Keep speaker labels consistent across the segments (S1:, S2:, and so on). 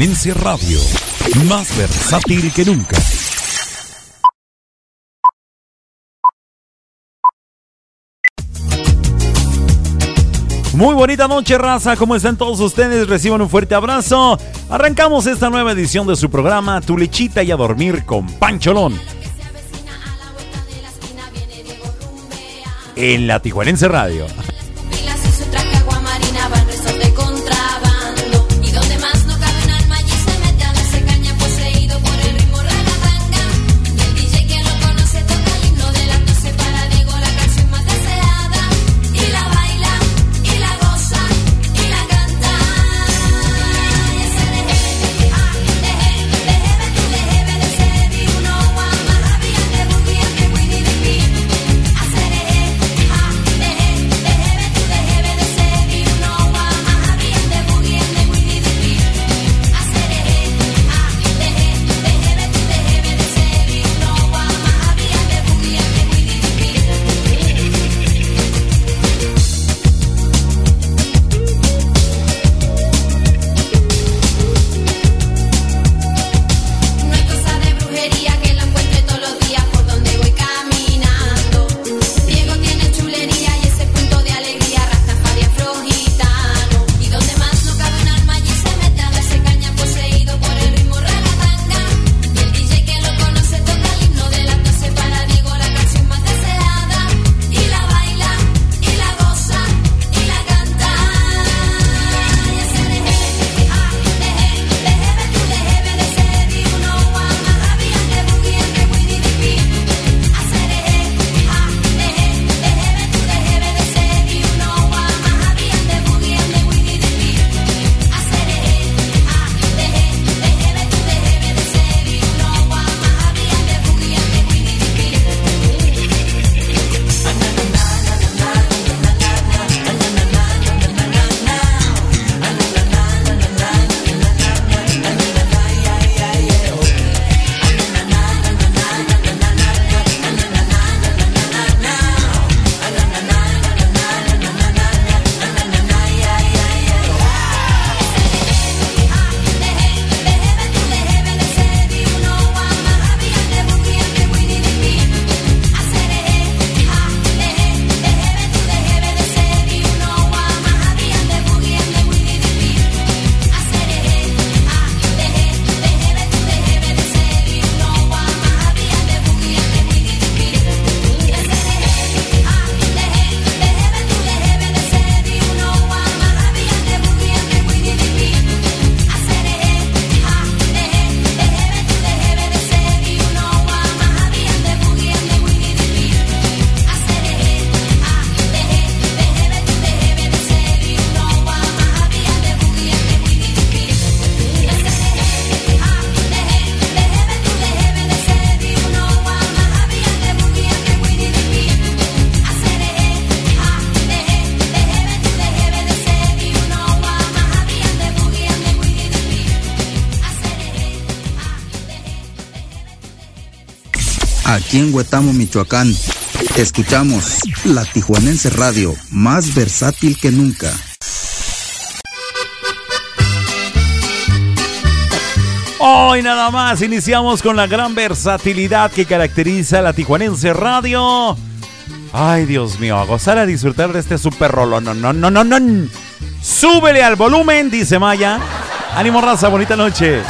S1: Tijuanense Radio, más versátil que nunca. Muy bonita noche, raza. ¿Cómo están todos ustedes? Reciban un fuerte abrazo. Arrancamos esta nueva edición de su programa Tu lechita y a dormir con Pancholón. En la Tijuanense Radio.
S2: Aquí en Huetamo, Michoacán, escuchamos la Tijuanense Radio, más versátil que nunca.
S3: Hoy nada más iniciamos con la gran versatilidad que caracteriza la Tijuanense Radio. Ay, Dios mío, a gozar a disfrutar de este super rolo. No, no, no, no, no. Súbele al volumen, dice Maya. Ánimo, raza, bonita noche.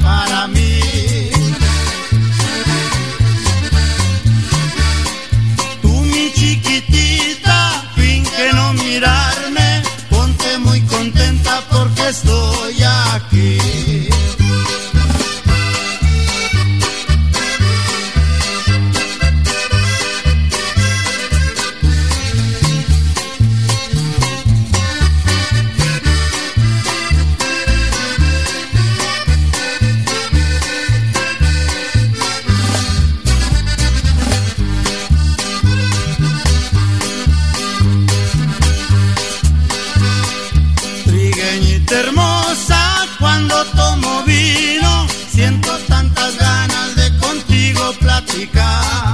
S4: Para mí. Tú mi chiquitita, fin que no mirarme, ponte muy contenta porque estoy aquí. ficar.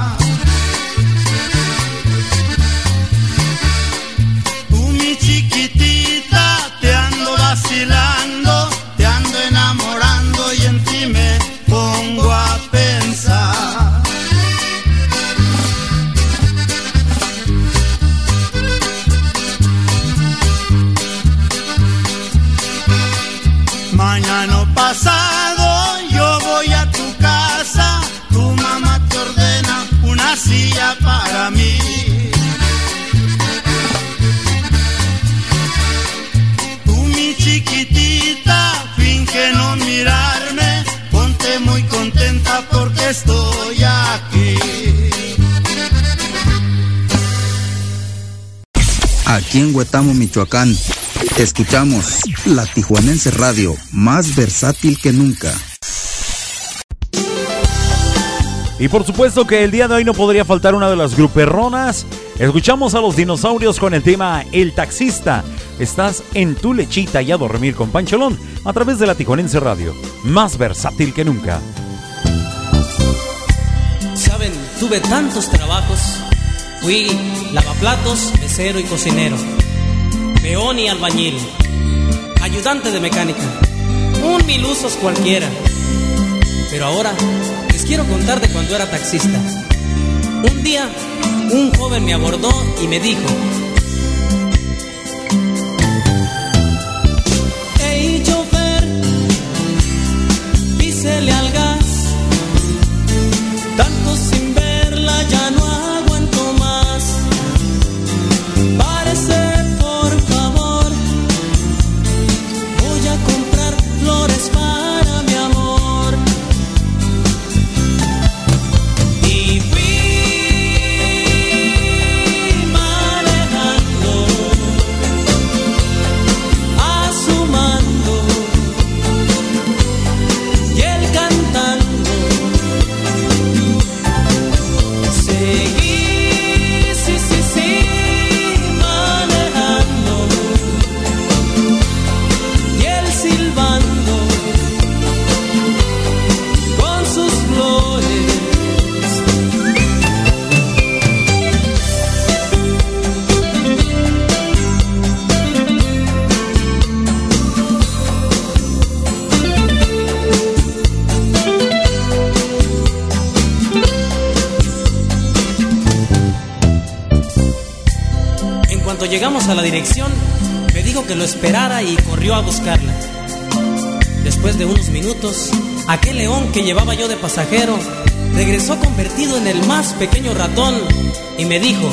S2: En Huetamo, Michoacán. Escuchamos la Tijuanense Radio, más versátil que nunca.
S3: Y por supuesto que el día de hoy no podría faltar una de las gruperronas. Escuchamos a los dinosaurios con el tema El taxista. Estás en tu lechita y a dormir con Pancholón a través de la Tijuanense Radio, más versátil que nunca.
S5: Saben, tuve tantos trabajos Fui lavaplatos, mesero y cocinero, peón y albañil, ayudante de mecánica, un mil usos cualquiera. Pero ahora les quiero contar de cuando era taxista. Un día, un joven me abordó y me dijo, a la dirección, me dijo que lo esperara y corrió a buscarla. Después de unos minutos, aquel león que llevaba yo de pasajero regresó convertido en el más pequeño ratón y me dijo,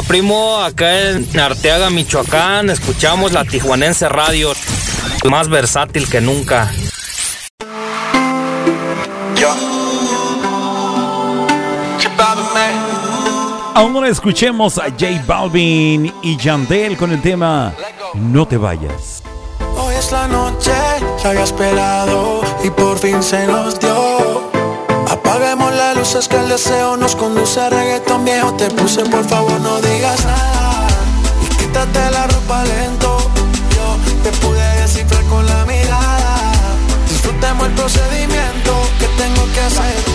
S6: Primo, acá en Arteaga, Michoacán, escuchamos la Tijuanense Radio, más versátil que nunca.
S3: Aún no escuchemos a J Balvin y Yandel con el tema No te vayas.
S7: Hoy es la noche que había esperado y por fin se nos dio Apaguemos las luces que el deseo nos conduce a reggaetón viejo. Te puse por favor no digas nada. Y quítate la ropa lento. Yo te pude descifrar con la mirada. Disfrutemos el procedimiento que tengo que hacer.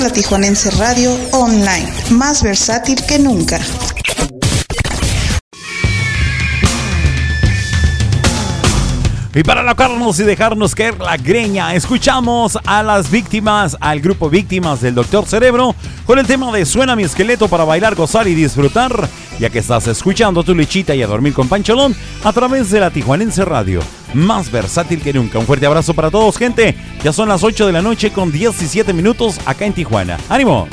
S7: La
S8: Tijuanense Radio Online, más versátil que nunca.
S1: Y para alocarnos y dejarnos caer la greña, escuchamos a las víctimas, al grupo Víctimas del Doctor Cerebro, con el tema de Suena mi esqueleto para bailar, gozar y disfrutar, ya que estás escuchando tu lechita y a dormir con Pancholón a través de la Tijuanense Radio, más versátil que nunca. Un fuerte abrazo para todos, gente. Ya son las 8 de la noche con 17 minutos acá en Tijuana. ¡Ánimo!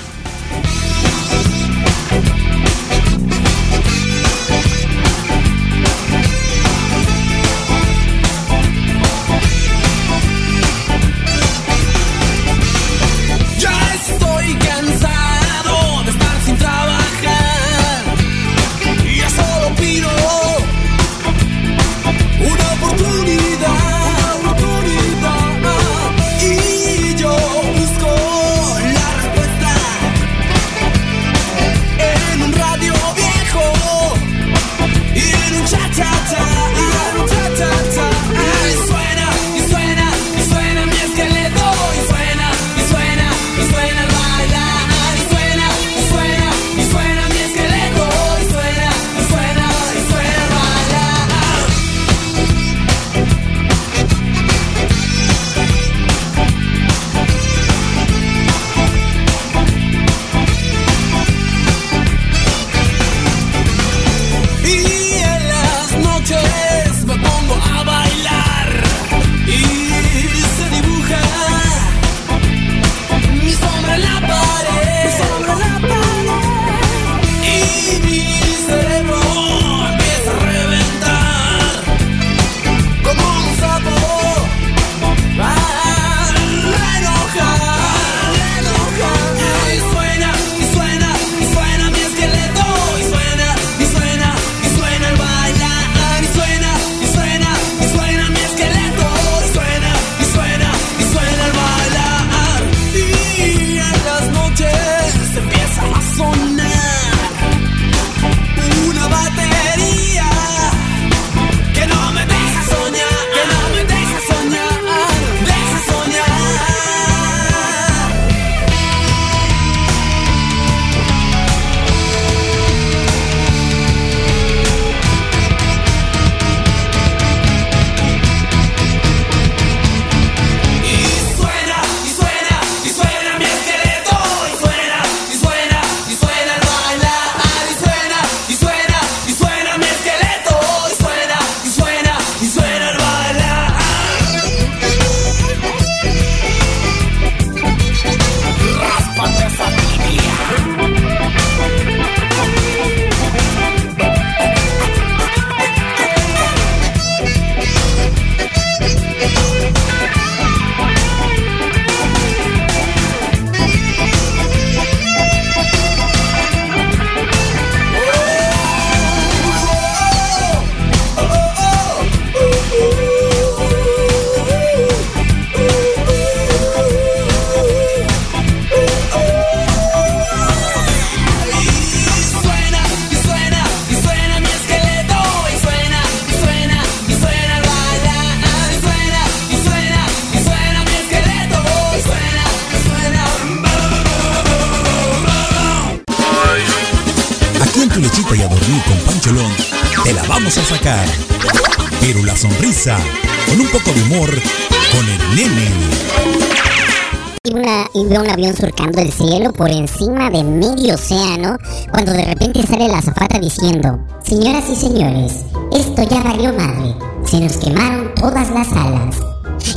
S9: Surcando el cielo por encima de medio océano cuando de repente sale la azafata diciendo, Señoras y señores, esto ya valió madre, se nos quemaron todas las alas.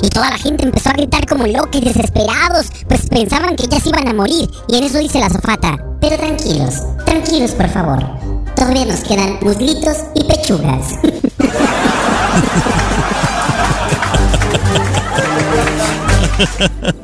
S9: Y toda la gente empezó a gritar como locos desesperados, pues pensaban que ya se iban a morir, y en eso dice la azafata, pero tranquilos, tranquilos por favor, todavía nos quedan muslitos y pechugas.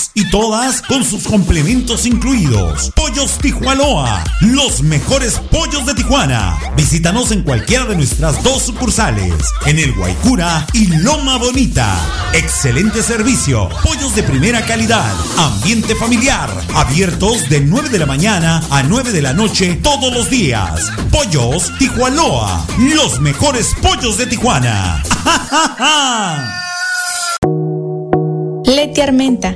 S10: Y todas con sus complementos incluidos. Pollos Tijuanoa, los mejores pollos de Tijuana. Visítanos en cualquiera de nuestras dos sucursales, en el Guaycura y Loma Bonita. Excelente servicio, pollos de primera calidad, ambiente familiar, abiertos de 9 de la mañana a 9 de la noche todos los días. Pollos Tijuanoa, los mejores pollos de Tijuana.
S11: Leti Armenta,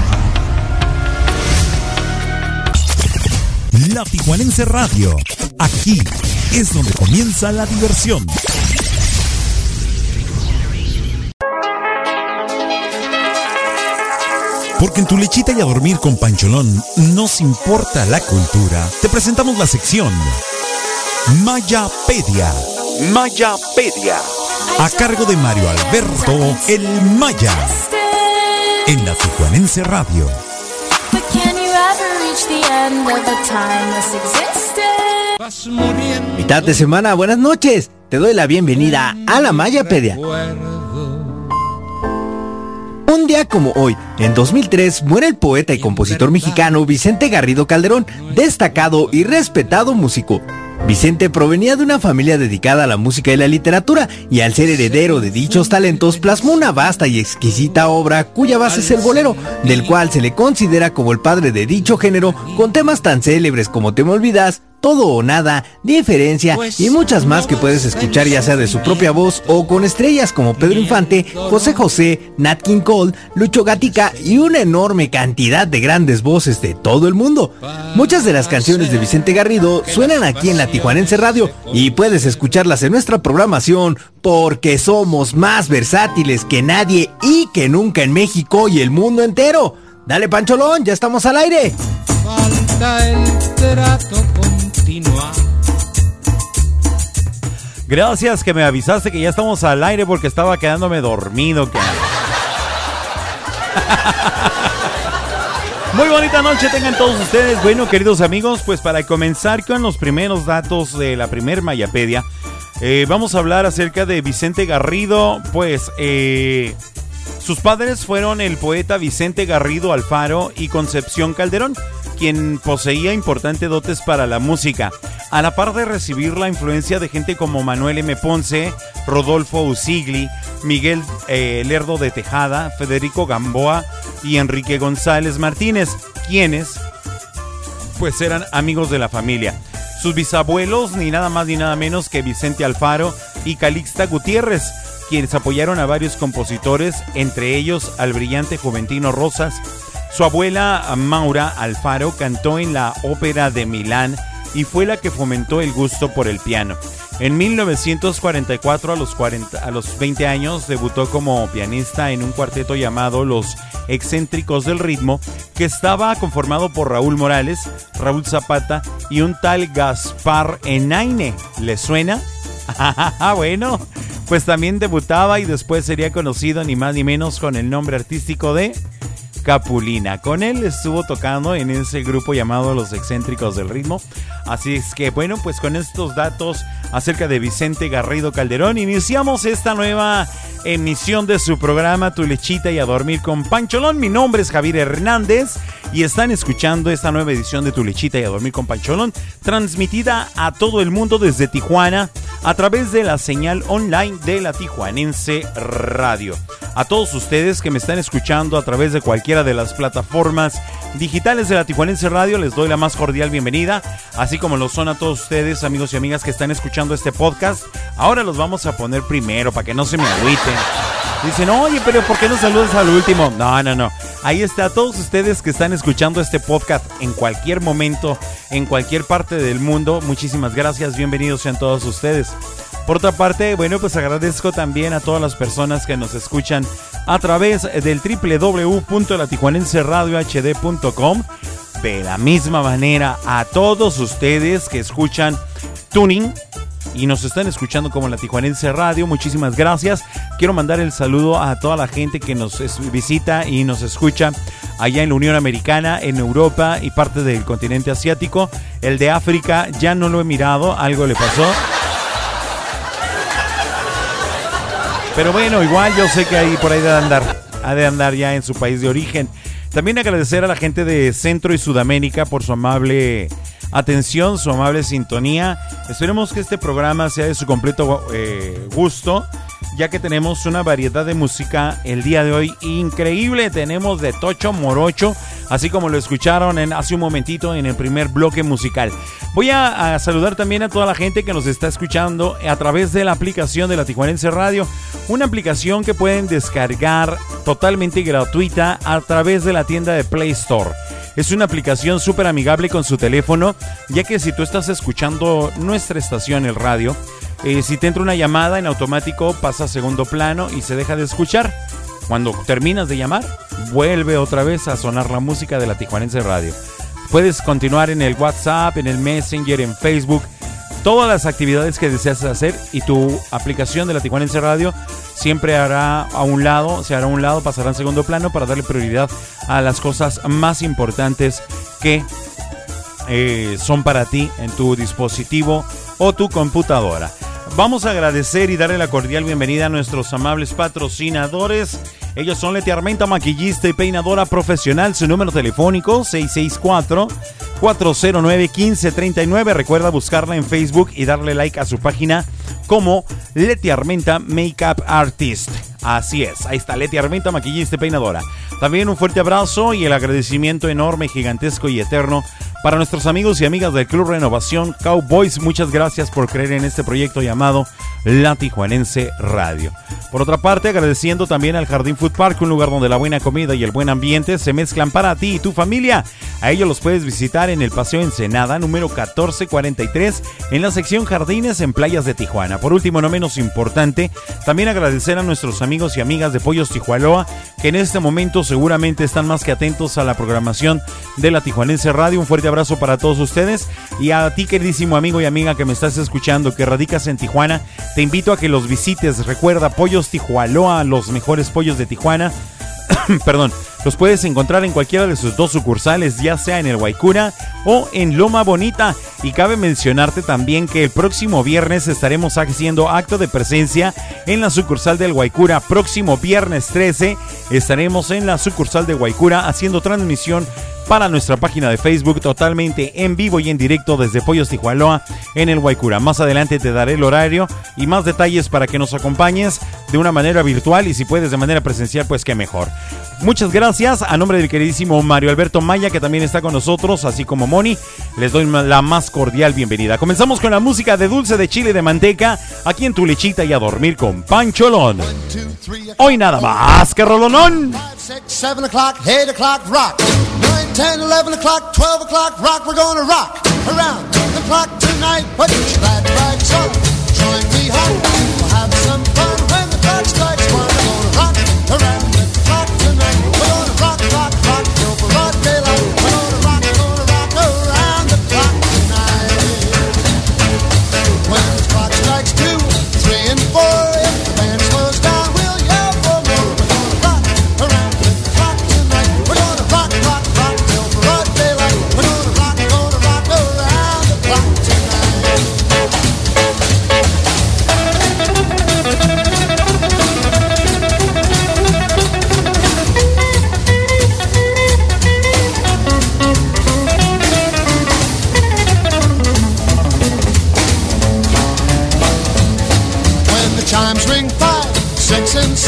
S10: La Tijuanense Radio. Aquí es donde comienza la diversión. Porque en tu lechita y a dormir con Pancholón nos importa la cultura. Te presentamos la sección Mayapedia. Mayapedia. A cargo de Mario Alberto El Maya. En la Tijuanense Radio.
S12: Mitad de semana, buenas noches. Te doy la bienvenida a la Mayapedia. Un día como hoy, en 2003, muere el poeta y compositor mexicano Vicente Garrido Calderón, destacado y respetado músico. Vicente provenía de una familia dedicada a la música y la literatura, y al ser heredero de dichos talentos, plasmó una vasta y exquisita obra cuya base es el bolero, del cual se le considera como el padre de dicho género, con temas tan célebres como Te me olvidas, todo o nada, diferencia y muchas más que puedes escuchar ya sea de su propia voz o con estrellas como Pedro Infante, José José, Nat King Cole, Lucho Gatica y una enorme cantidad de grandes voces de todo el mundo. Muchas de las canciones de Vicente Garrido suenan aquí en la Tijuanense Radio y puedes escucharlas en nuestra programación porque somos más versátiles que nadie y que nunca en México y el mundo entero. Dale Pancholón, ya estamos al aire.
S13: El trato continuar.
S3: Gracias que me avisaste que ya estamos al aire porque estaba quedándome dormido. Muy bonita noche tengan todos ustedes. Bueno, queridos amigos, pues para comenzar con los primeros datos de la primer Mayapedia, eh, vamos a hablar acerca de Vicente Garrido. Pues eh, sus padres fueron el poeta Vicente Garrido Alfaro y Concepción Calderón, quien poseía importantes dotes para la música, a la par de recibir la influencia de gente como Manuel M. Ponce, Rodolfo Usigli, Miguel eh, Lerdo de Tejada, Federico Gamboa y Enrique González Martínez, quienes pues eran amigos de la familia. Sus bisabuelos, ni nada más ni nada menos que Vicente Alfaro y Calixta Gutiérrez, quienes apoyaron a varios compositores, entre ellos al brillante Juventino Rosas. Su abuela Maura Alfaro cantó en la Ópera de Milán y fue la que fomentó el gusto por el piano. En 1944, a los, 40 a los 20 años, debutó como pianista en un cuarteto llamado Los Excéntricos del Ritmo, que estaba conformado por Raúl Morales, Raúl Zapata y un tal Gaspar Enaine. ¿Le suena? Bueno, pues también debutaba y después sería conocido ni más ni menos con el nombre artístico de Capulina. Con él estuvo tocando en ese grupo llamado Los Excéntricos del Ritmo. Así es que bueno, pues con estos datos acerca de Vicente Garrido Calderón, iniciamos esta nueva emisión de su programa Tu Lechita y a Dormir con Pancholón. Mi nombre es Javier Hernández y están escuchando esta nueva edición de Tu Lechita y a Dormir con Pancholón, transmitida a todo el mundo desde Tijuana a través de la señal online de la Tijuanense Radio. A todos ustedes que me están escuchando a través de de las plataformas digitales de la Tijuanense Radio, les doy la más cordial bienvenida, así como lo son a todos ustedes, amigos y amigas que están escuchando este podcast. Ahora los vamos a poner primero para que no se me agüiten. Dicen, oye, pero ¿por qué no saludas al último? No, no, no. Ahí está, todos ustedes que están escuchando este podcast en cualquier momento, en cualquier parte del mundo. Muchísimas gracias, bienvenidos sean todos ustedes. Por otra parte, bueno, pues agradezco también a todas las personas que nos escuchan a través del www.latijuanenseradiohd.com. De la misma manera, a todos ustedes que escuchan Tuning y nos están escuchando como la Tijuanense Radio. Muchísimas gracias. Quiero mandar el saludo a toda la gente que nos visita y nos escucha allá en la Unión Americana, en Europa y parte del continente asiático. El de África ya no lo he mirado, algo le pasó. Pero bueno, igual yo sé que ahí por ahí de andar, ha de andar ya en su país de origen. También agradecer a la gente de Centro y Sudamérica por su amable atención, su amable sintonía. Esperemos que este programa sea de su completo eh, gusto, ya que tenemos una variedad de música el día de hoy increíble. Tenemos de Tocho Morocho, así como lo escucharon en, hace un momentito en el primer bloque musical. Voy a, a saludar también a toda la gente que nos está escuchando a través de la aplicación de la Tijuanense Radio, una aplicación que pueden descargar totalmente gratuita a través de la tienda de Play Store. Es una aplicación súper amigable con su teléfono, ya que si tú estás escuchando nuestra estación, el radio, eh, si te entra una llamada en automático pasa a segundo plano y se deja de escuchar. Cuando terminas de llamar, vuelve otra vez a sonar la música de la Tijuanense Radio. Puedes continuar en el WhatsApp, en el Messenger, en Facebook, todas las actividades que deseas hacer y tu aplicación de la Tijuanense Radio siempre hará a un lado, se hará a un lado, pasará en segundo plano para darle prioridad a las cosas más importantes que eh, son para ti en tu dispositivo o tu computadora. Vamos a agradecer y darle la cordial bienvenida a nuestros amables patrocinadores. Ellos son Leti Armenta, maquillista y peinadora profesional. Su número telefónico 664-409-1539. Recuerda buscarla en Facebook y darle like a su página como Leti Armenta Makeup Artist. Así es, ahí está Leti Armenta, maquillista y peinadora. También un fuerte abrazo y el agradecimiento enorme, gigantesco y eterno para nuestros amigos y amigas del Club Renovación Cowboys. Muchas gracias por creer en este proyecto llamado La Tijuanense Radio. Por otra parte, agradeciendo también al Jardín Food Park, un lugar donde la buena comida y el buen ambiente se mezclan para ti y tu familia. A ellos los puedes visitar en el Paseo Ensenada, número 1443, en la sección Jardines en Playas de Tijuana. Por último, no menos importante, también agradecer a nuestros amigos y amigas de Pollos Tijualoa, que en este momento seguramente están más que atentos a la programación de la Tijuanense Radio. Un fuerte abrazo para todos ustedes y a ti, queridísimo amigo y amiga que me estás escuchando, que radicas en Tijuana, te invito a que los visites. Recuerda, Pollos Tijualoa, los mejores pollos de Tijuana. Perdón, los puedes encontrar en cualquiera de sus dos sucursales, ya sea en el Guaycura o en Loma Bonita. Y cabe mencionarte también que el próximo viernes estaremos haciendo acto de presencia en la sucursal del Guaycura. Próximo viernes 13 estaremos en la sucursal de Guaycura haciendo transmisión para nuestra página de Facebook totalmente en vivo y en directo desde Pollos Tijualoa en el Guaycura. Más adelante te daré el horario y más detalles para que nos acompañes de una manera virtual y si puedes de manera presencial, pues qué mejor. Muchas gracias a nombre del queridísimo Mario Alberto Maya que también está con nosotros, así como Moni. Les doy la más cordial bienvenida. Comenzamos con la música de dulce de chile de manteca aquí en tu lechita y a dormir con Pancholón. Hoy nada más que rolonón.
S14: Six, seven o'clock, eight o'clock, rock. Nine, ten, eleven o'clock, twelve o'clock, rock. We're gonna rock around the clock tonight. Put your glad rags on, join me home.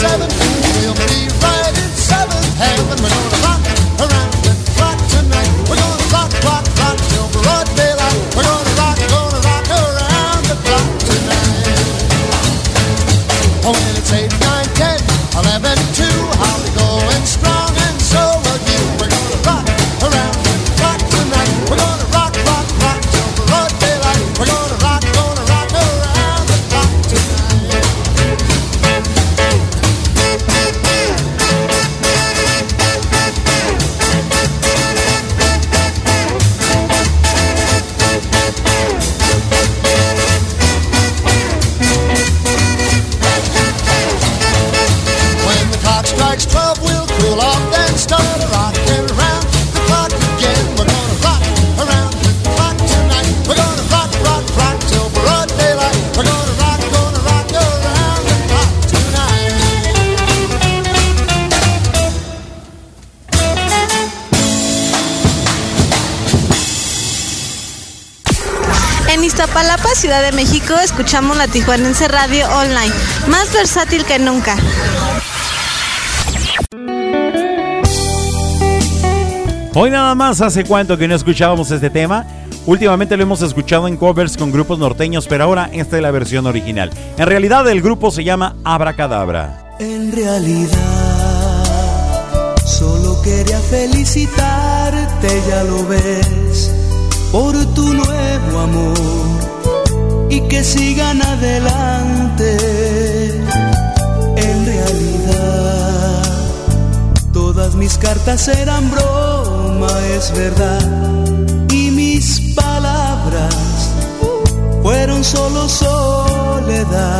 S14: Seven,
S15: Ciudad de México, escuchamos la Tijuanense Radio Online, más versátil que nunca.
S3: Hoy nada más hace cuánto que no escuchábamos este tema. Últimamente lo hemos escuchado en covers con grupos norteños, pero ahora esta es la versión original. En realidad el grupo se llama Abracadabra.
S16: En realidad, solo quería felicitarte, ya lo ves, por tu nuevo amor y que sigan adelante. En realidad, todas mis cartas eran broma, es verdad, y mis palabras fueron solo soledad.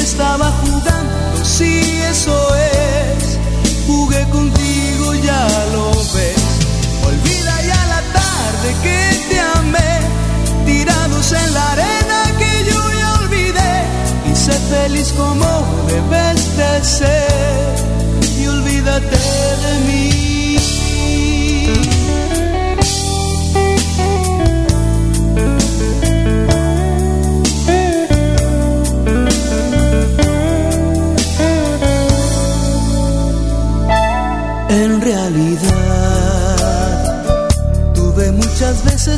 S16: Estaba jugando, si eso es. Jugué contigo, ya lo ves. Olvida ya la tarde que te amé, tirados en la arena que yo ya olvidé. Y sé feliz como debes de ser. Y olvídate de mí.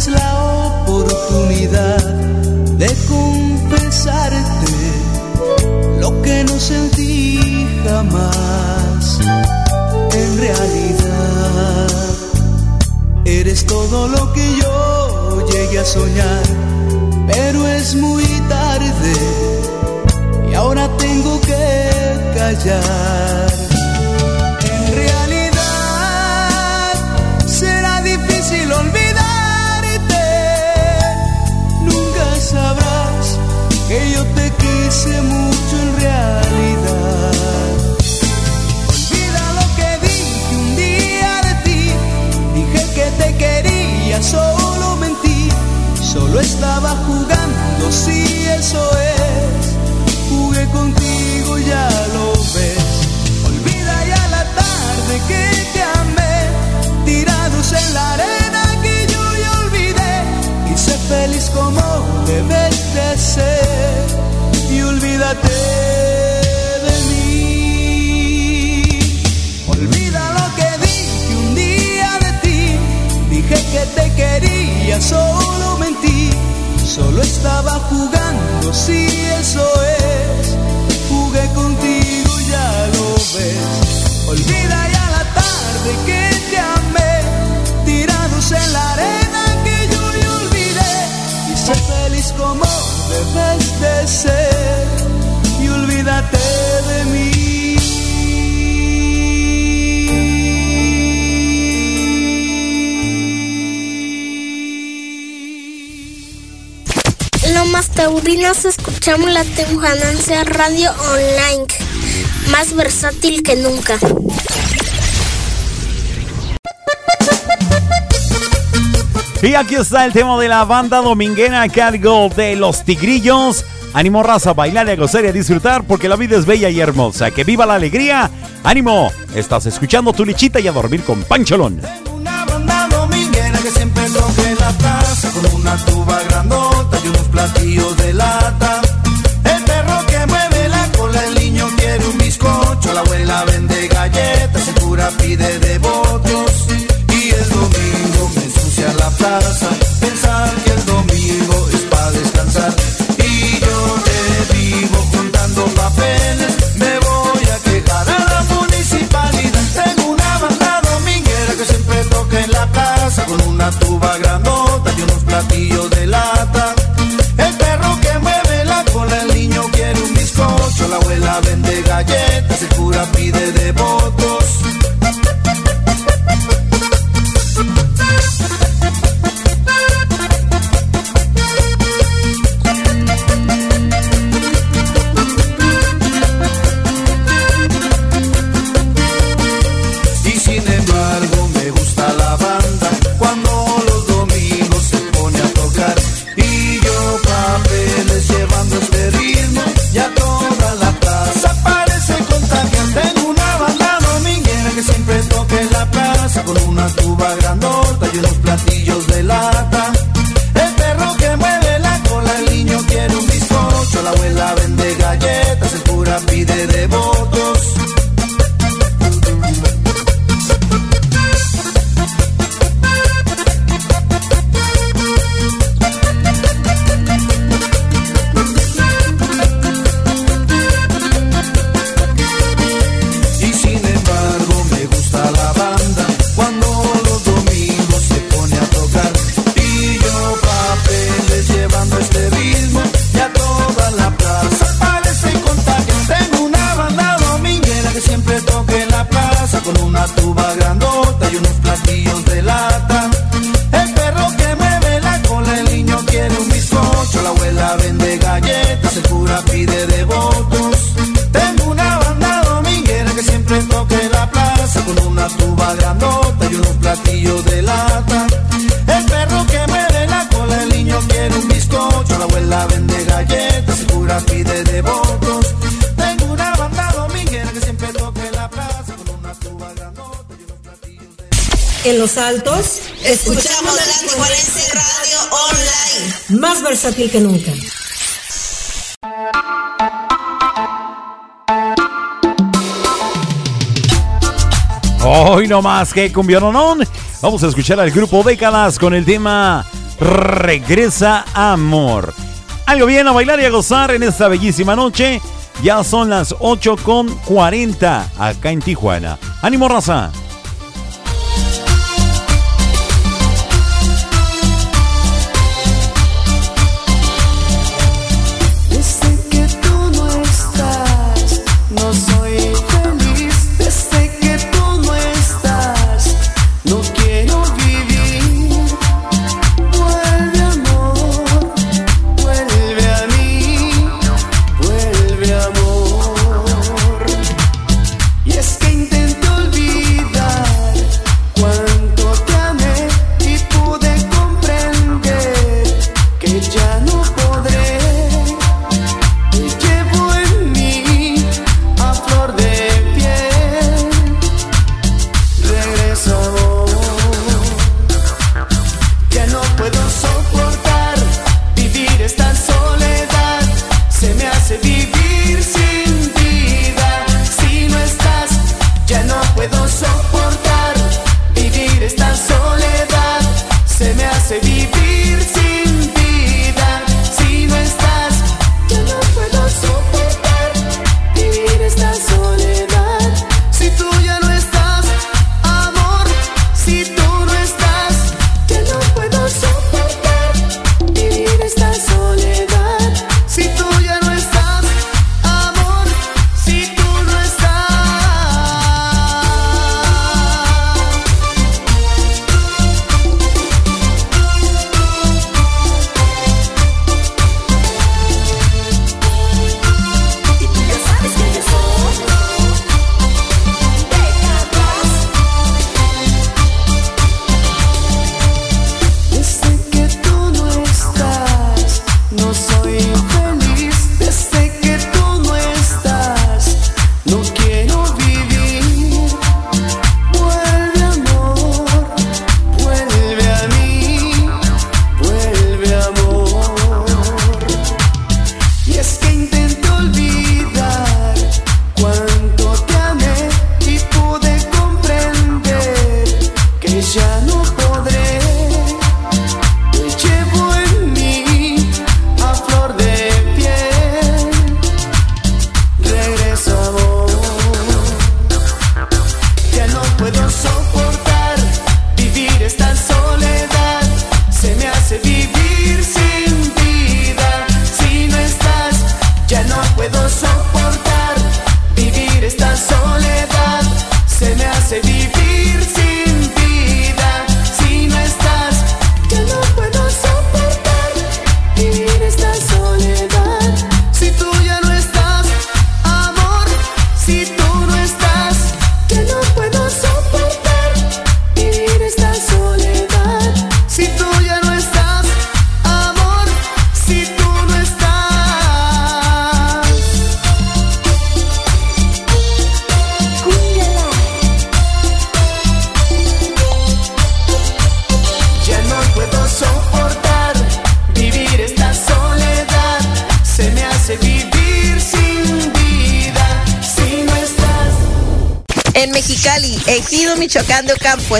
S16: Veces la oportunidad de confesarte lo que no sentí jamás. En realidad, eres todo lo que yo llegué a soñar, pero es muy tarde y ahora tengo que callar. Solo mentí. Solo estaba jugando, si eso es. Jugué contigo, ya lo ves. Olvida ya la tarde que te amé, tirados en la arena que yo ya olvidé. Y feliz como debes de ser. Y olvídate de mí. Olvida lo que dije un día de ti. Dije que te solo mentí. Solo estaba jugando, si eso es. Jugué contigo, ya lo ves. Olvida ya la tarde que te amé, tirados en la arena que yo ya olvidé. Y sé feliz como debes de ser. Y olvídate de mí.
S17: Lomas Taurinas escuchamos la Tijuanense Radio Online, más versátil que nunca.
S3: Y aquí está el tema de la banda dominguera Cargo de los Tigrillos. Ánimo raza a bailar y a gozar y a disfrutar porque la vida es bella y hermosa. Que viva la alegría. Ánimo, estás escuchando tu lichita y a dormir con Pancholón.
S18: Plaza con una tuba grandota y unos platillos de lata. El perro que mueve la cola, el niño quiere un bizcocho, la abuela vende galletas, el cura pide devotos. Y el domingo me ensucia la plaza, pensar que el domingo es para descansar. Y yo te vivo juntando papeles, me voy a quejar a la municipalidad. Tengo una banda dominguera que siempre toca en la casa con una tuba y
S19: Los
S20: Altos, escuchamos la Antijuarense Radio Online. Más versátil que nunca.
S16: Hoy no más que cumbiononón. Vamos a escuchar al grupo Décadas con el tema Regresa Amor. Algo bien a bailar y a gozar en esta bellísima noche. Ya son las 8.40 acá en Tijuana. ¡Ánimo, raza!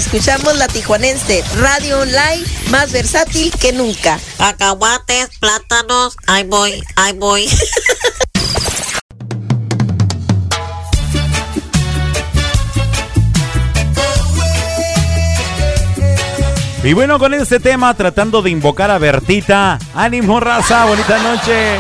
S21: Escuchamos la tijuanense, radio online más versátil que nunca.
S22: Cacahuates, plátanos, ahí voy, ahí voy.
S1: Y bueno, con este tema, tratando de invocar a Bertita. ¡Ánimo, raza! ¡Bonita noche!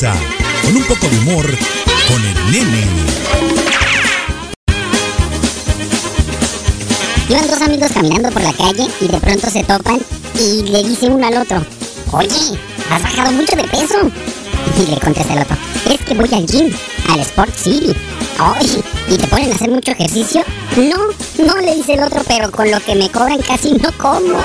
S23: Con un
S3: poco de humor, con el nene.
S9: Iban dos amigos caminando por la calle y de pronto se topan y le dice uno al otro, oye, has bajado mucho de peso. Y le contesta el otro, es que voy al gym, al Sport City. Oye, ¿y te ponen a hacer mucho ejercicio? No, no, le dice el otro, pero con lo que me cobran casi no como.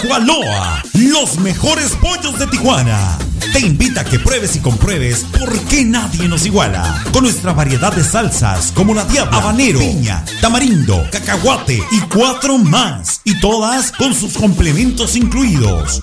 S3: Pollos Tijuanoa, los mejores pollos de Tijuana. Te invita a que pruebes y compruebes por qué nadie nos iguala. Con nuestra variedad de salsas como la diabla, habanero, piña, tamarindo, cacahuate y cuatro más. Y todas con sus complementos incluidos.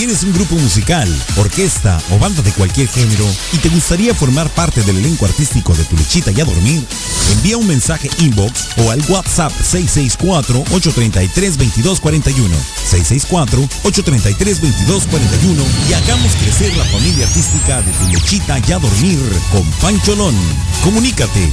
S10: ¿Tienes un grupo musical, orquesta o banda de cualquier género y te gustaría formar parte del elenco artístico de Tu Lechita y a Dormir? Envía un mensaje inbox o al WhatsApp 664-833-2241. 664-833-2241 y hagamos crecer la familia artística de Tu Lechita y a Dormir con Pancholón. Comunícate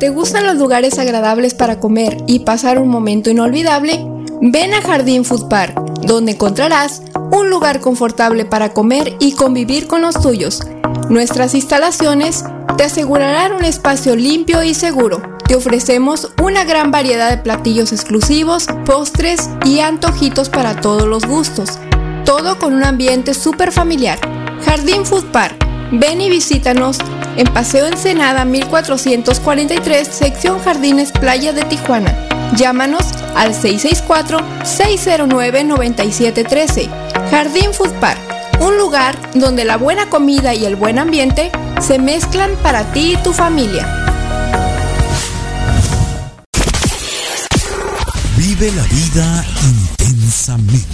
S24: ¿Te gustan los lugares agradables para comer y pasar un momento inolvidable? Ven a Jardín Food Park, donde encontrarás un lugar confortable para comer y convivir con los tuyos. Nuestras instalaciones te asegurarán un espacio limpio y seguro. Te ofrecemos una gran variedad de platillos exclusivos, postres y antojitos para todos los gustos. Todo con un ambiente súper familiar. Jardín Food Park. Ven y visítanos en Paseo Ensenada 1443, sección Jardines Playa de Tijuana. Llámanos al 664-609-9713. Jardín Food Park, un lugar donde la buena comida y el buen ambiente se mezclan para ti y tu familia.
S10: Vive la vida intensamente.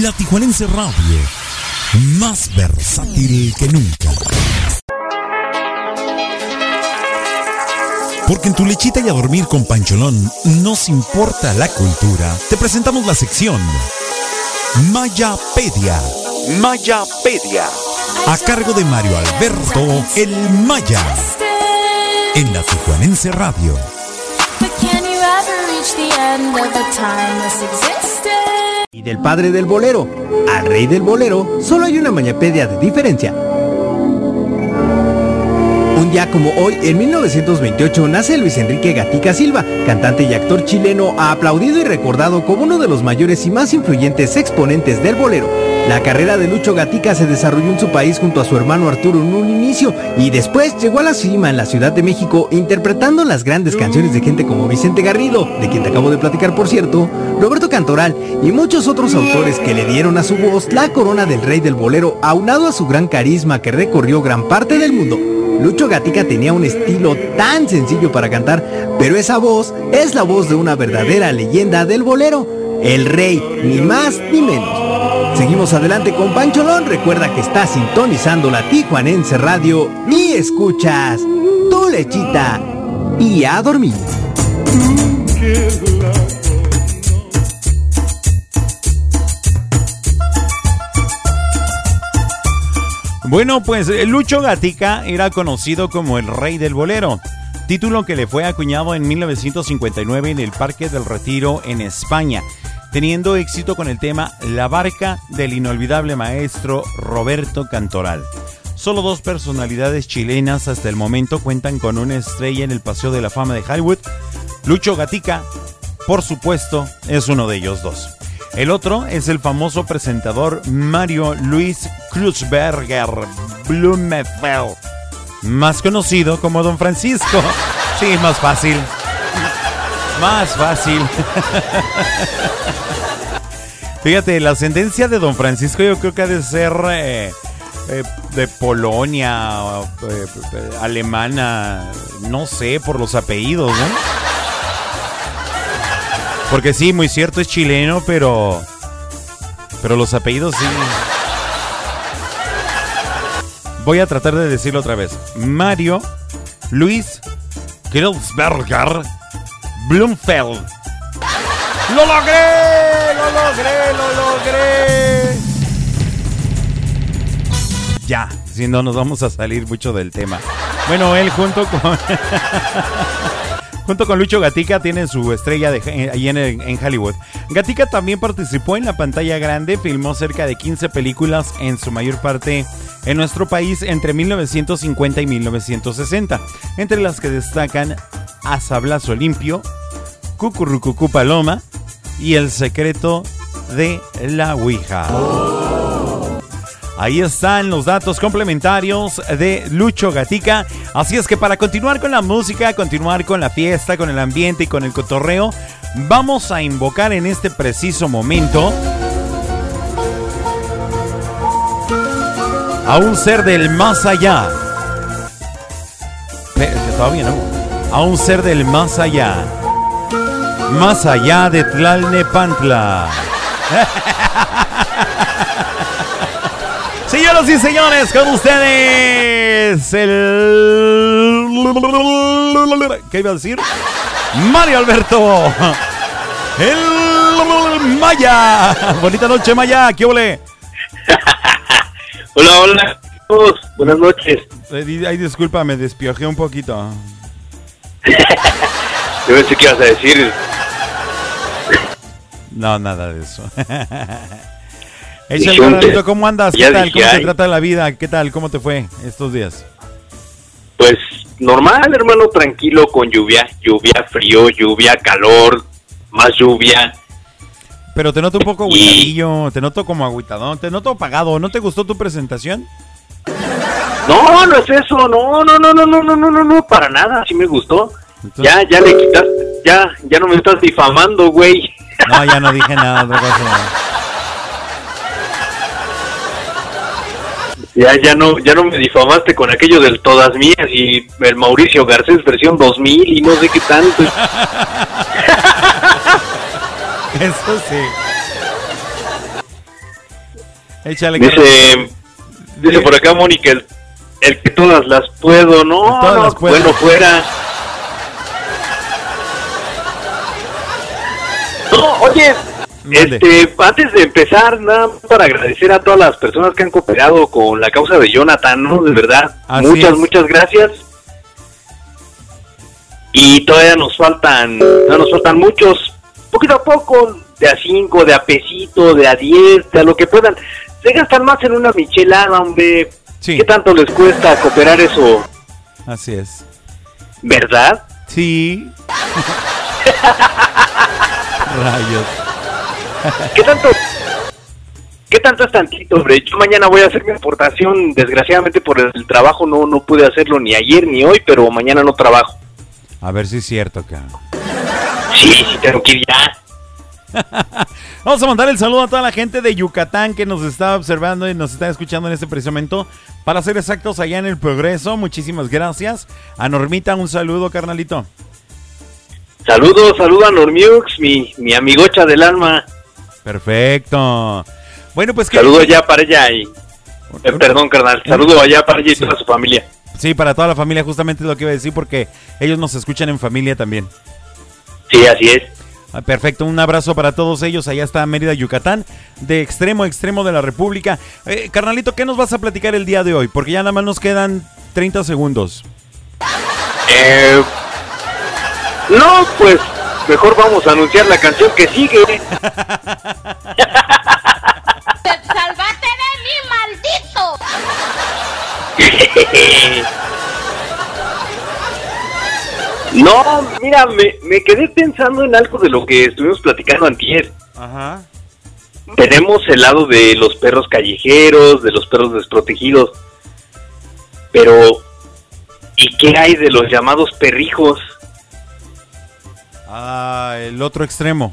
S10: La Tijuanense Radio, más versátil que nunca. Porque en tu lechita y a dormir con Pancholón nos importa la cultura. Te presentamos la sección Mayapedia. Mayapedia. A cargo de Mario Alberto El Maya. En la Tijuanense Radio.
S12: Y del padre del bolero al rey del bolero, solo hay una mañapedia de diferencia. Un día como hoy, en 1928, nace Luis Enrique Gatica Silva, cantante y actor chileno, aplaudido y recordado como uno de los mayores y más influyentes exponentes del bolero. La carrera de Lucho Gatica se desarrolló en su país junto a su hermano Arturo en un inicio y después llegó a la cima en la Ciudad de México interpretando las grandes canciones de gente como Vicente Garrido, de quien te acabo de platicar por cierto, Roberto Cantoral y muchos otros autores que le dieron a su voz la corona del rey del bolero aunado a su gran carisma que recorrió gran parte del mundo. Lucho Gatica tenía un estilo tan sencillo para cantar, pero esa voz es la voz de una verdadera leyenda del bolero, el rey, ni más ni menos. Seguimos adelante con Pancholón, recuerda que estás sintonizando la Tijuanense Radio y escuchas tu lechita y a dormir.
S3: Bueno, pues eh, Lucho Gatica era conocido como el rey del bolero, título que le fue acuñado en 1959 en el Parque del Retiro en España, teniendo éxito con el tema La barca del inolvidable maestro Roberto Cantoral. Solo dos personalidades chilenas hasta el momento cuentan con una estrella en el Paseo de la Fama de Hollywood. Lucho Gatica, por supuesto, es uno de ellos dos. El otro es el famoso presentador Mario Luis Kruzberger Blumenfeld, más conocido como Don Francisco. Sí, más fácil. Más fácil. Fíjate, la ascendencia de Don Francisco yo creo que ha de ser eh, eh, de Polonia, eh, alemana, no sé, por los apellidos, ¿no? Porque sí, muy cierto, es chileno, pero. Pero los apellidos sí. Voy a tratar de decirlo otra vez. Mario Luis Kreuzberger Blumfeld. ¡Lo logré! ¡Lo logré! ¡Lo logré! Ya, si no nos vamos a salir mucho del tema. Bueno, él junto con. Junto con Lucho Gatica tienen su estrella de, eh, ahí en, en, Hollywood. Gatica también participó en la pantalla grande, filmó cerca de 15 películas, en su mayor parte en nuestro país entre 1950 y 1960, entre las que destacan A Sablazo Limpio, Cucurrucucú Paloma y El secreto de la Ouija. Ahí están los datos complementarios de Lucho Gatica. Así es que para continuar con la música, continuar con la fiesta, con el ambiente y con el cotorreo, vamos a invocar en este preciso momento a un ser del más allá. Todavía no. A un ser del más allá. más allá de Tlalnepantla. Señoras y señores, con ustedes el... ¿Qué iba a decir? Mario Alberto. El Maya. Bonita noche, Maya. ¿Qué ole?
S25: Hola, hola. todos. Buenas noches.
S3: Ay, disculpa, me despiojé un poquito.
S25: Yo pensé que ibas a decir.
S3: No, nada de eso. ¿cómo andas? ¿Qué tal? ¿Cómo te trata la vida? ¿Qué tal? ¿Cómo te fue estos días?
S25: Pues normal, hermano, tranquilo, con lluvia. Lluvia, frío, lluvia, calor, más lluvia.
S3: Pero te noto un poco agüitadillo, te noto como agüitadón, te noto apagado. ¿No te gustó tu presentación?
S25: No, no es eso. No, no, no, no, no, no, no, no, no, para nada. Sí me gustó. Ya, ya le quitaste. Ya, ya no me estás difamando, güey.
S3: No, ya no dije nada, otra cosa.
S25: Ya, ya no, ya no me difamaste con aquello del todas mías y el Mauricio Garcés versión 2000 y no sé qué tanto.
S3: Eso sí. Échale.
S25: Dice, dice por acá Mónica, el, el que todas las puedo, no,
S3: Todas
S25: no,
S3: las puedo.
S25: bueno fuera. No, oye, este, antes de empezar, nada más para agradecer a todas las personas que han cooperado con la causa de Jonathan, ¿no? De verdad,
S3: Así
S25: muchas,
S3: es.
S25: muchas gracias. Y todavía nos faltan, no nos faltan muchos, poquito a poco, de a 5, de a pesito, de a 10, de a lo que puedan. Se gastan más en una michelada, hombre. ¿Qué tanto les cuesta cooperar eso?
S3: Así es.
S25: ¿Verdad?
S3: Sí. Rayos.
S25: ¿Qué tanto? ¿Qué tanto es tantito, hombre? Yo mañana voy a hacer mi aportación. Desgraciadamente por el trabajo no, no pude hacerlo ni ayer ni hoy, pero mañana no trabajo.
S3: A ver si es cierto, cabrón.
S25: Sí, tengo que ir ya.
S3: Vamos a mandar el saludo a toda la gente de Yucatán que nos está observando y nos está escuchando en este preciso momento. Para ser exactos, allá en el Progreso, muchísimas gracias. A Normita, un saludo, carnalito.
S25: Saludos, saludos a Normiux, mi, mi amigocha del alma.
S3: Perfecto. Bueno, pues que.
S25: Saludos allá para ella y... eh, perdón, carnal. Saludos allá para ella y toda su familia.
S3: Sí, para toda la familia, justamente es lo que iba a decir, porque ellos nos escuchan en familia también.
S25: Sí, así es.
S3: Ah, Perfecto, un abrazo para todos ellos. Allá está Mérida, Yucatán, de extremo a extremo de la República. Eh, carnalito, ¿qué nos vas a platicar el día de hoy? Porque ya nada más nos quedan 30 segundos.
S25: Eh, no, pues mejor vamos a anunciar la canción que sigue.
S26: ¡Salvate de mí, maldito!
S25: No, mira, me, me quedé pensando en algo de lo que estuvimos platicando antier.
S3: Ajá.
S25: Tenemos el lado de los perros callejeros, de los perros desprotegidos. Pero, ¿y qué hay de los llamados perrijos?
S3: Ah, el otro extremo.